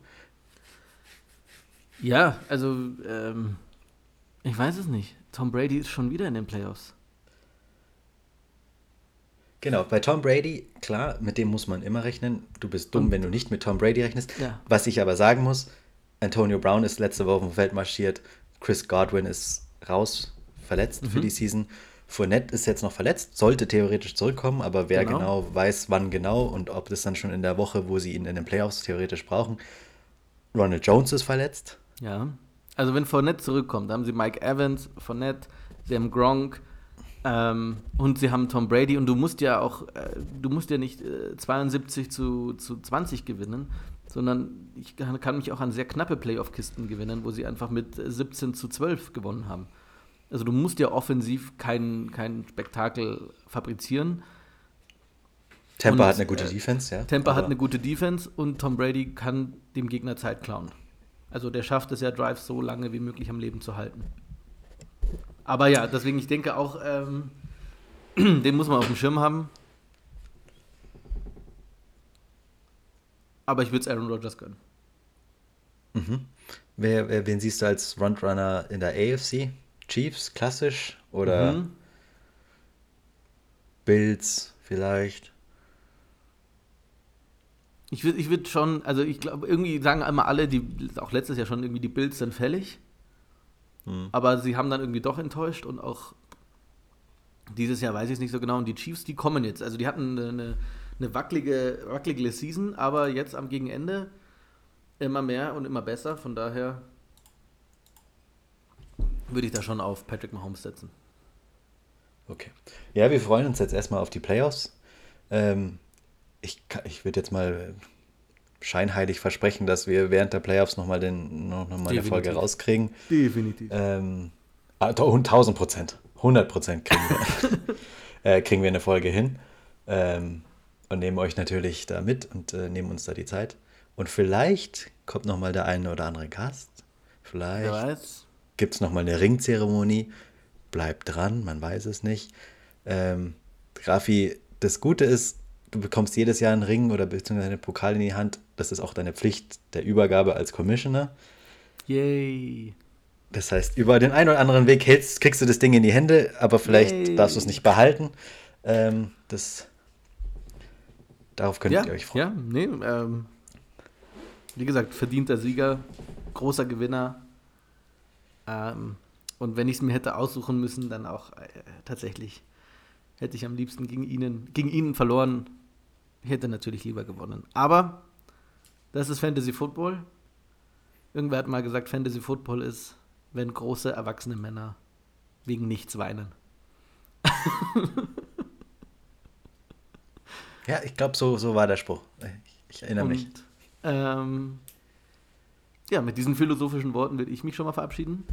Ja, also ähm, ich weiß es nicht. Tom Brady ist schon wieder in den Playoffs.
Genau, bei Tom Brady, klar, mit dem muss man immer rechnen. Du bist dumm, wenn du nicht mit Tom Brady rechnest.
Ja.
Was ich aber sagen muss, Antonio Brown ist letzte Woche vom Feld marschiert, Chris Godwin ist raus, verletzt
Mhm.
für die Season. Fournette ist jetzt noch verletzt, sollte theoretisch zurückkommen, aber wer
Genau.
genau. weiß, wann genau und ob das dann schon in der Woche, wo sie ihn in den Playoffs theoretisch brauchen. Ronald Jones ist verletzt.
Ja. Also wenn Fournette zurückkommt, haben sie Mike Evans, Fournette, sie haben Gronk ähm, und sie haben Tom Brady und du musst ja auch, äh, du musst ja nicht äh, 72 zu, zu 20 gewinnen, sondern ich kann, kann mich auch an sehr knappe Playoff-Kisten gewinnen, wo sie einfach mit äh, 17 zu 12 gewonnen haben. Also du musst ja offensiv kein, kein Spektakel fabrizieren.
Tampa
Und,
hat eine gute
äh,
Defense, ja.
Tampa hat eine gute Defense und Tom Brady kann dem Gegner Zeit klauen. Also der schafft es ja, Drives so lange wie möglich am Leben zu halten. Aber ja, deswegen, ich denke auch, ähm, den muss man auf dem Schirm haben. Aber ich würde es Aaron Rodgers gönnen.
Wer, wer, wen siehst du als Frontrunner in der AFC? Chiefs, klassisch? Oder
Mhm.
Bills vielleicht?
Ich würde ich würd schon, also ich glaube, irgendwie sagen immer alle, die, auch letztes Jahr schon, irgendwie die Bills sind fällig.
Hm.
Aber sie haben dann irgendwie doch enttäuscht und auch dieses Jahr weiß ich es nicht so genau. Und die Chiefs, die kommen jetzt. Also die hatten eine, eine wackelige, wackelige Season, aber jetzt am Gegenende immer mehr und immer besser. Von daher würde ich da schon auf Patrick Mahomes setzen.
Okay. Ja, wir freuen uns jetzt erstmal auf die Playoffs. Ähm, ich ich würde jetzt mal scheinheilig versprechen, dass wir während der Playoffs nochmal noch, noch mal eine Folge rauskriegen.
Definitiv.
Ähm, ah, to- 1000 Prozent. 100 Prozent kriegen wir, äh, kriegen wir eine Folge hin. Ähm, und nehmen euch natürlich da mit und äh, nehmen uns da die Zeit. Und vielleicht kommt nochmal der eine oder andere Gast. Vielleicht gibt es nochmal eine Ringzeremonie. Bleibt dran, man weiß es nicht. Ähm, Rafi, das Gute ist, du bekommst jedes Jahr einen Ring oder beziehungsweise einen Pokal in die Hand. Das ist auch deine Pflicht der Übergabe als Commissioner.
Yay.
Das heißt, über den einen oder anderen Weg hältst, kriegst du das Ding in die Hände, aber vielleicht
Yay.
darfst du es nicht behalten. Ähm, das, darauf könnt
Ja,
ihr euch freuen.
ja, nee, ähm, wie gesagt, verdienter Sieger, großer Gewinner. Ähm, und wenn ich es mir hätte aussuchen müssen, dann auch äh, tatsächlich hätte ich am liebsten gegen ihnen, gegen ihnen verloren. Hätte natürlich lieber gewonnen. Aber das ist Fantasy Football. Irgendwer hat mal gesagt, Fantasy Football ist, wenn große erwachsene Männer wegen nichts weinen.
Ja, ich glaube, so, so war der Spruch. Ich, ich erinnere mich.
Und, ähm, ja, mit diesen philosophischen Worten will ich mich schon mal verabschieden.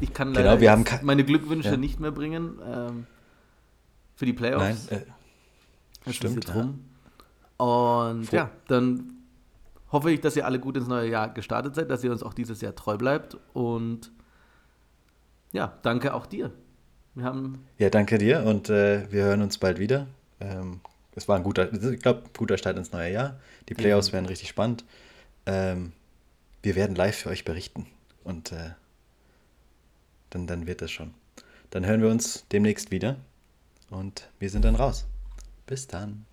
Ich kann
Genau,
leider
wir haben
jetzt
ke-
meine Glückwünsche
Ja.
nicht mehr bringen ähm, für die
Nein,
Playoffs.
äh,
Es
stimmt,
ist jetzt
ja.
rum. Und
Vor-
ja, dann hoffe ich, dass ihr alle gut ins neue Jahr gestartet seid, dass ihr uns auch dieses Jahr treu bleibt. Und ja, danke auch dir. Wir haben,
ja, danke dir und äh, wir hören uns bald wieder. Ähm, es war ein guter, ich glaube, guter Start ins neue Jahr. Die Playoffs werden richtig spannend. Ähm, wir werden live für euch berichten und äh, dann, dann wird es schon. Dann hören wir uns demnächst wieder und wir sind dann raus. Bis dann.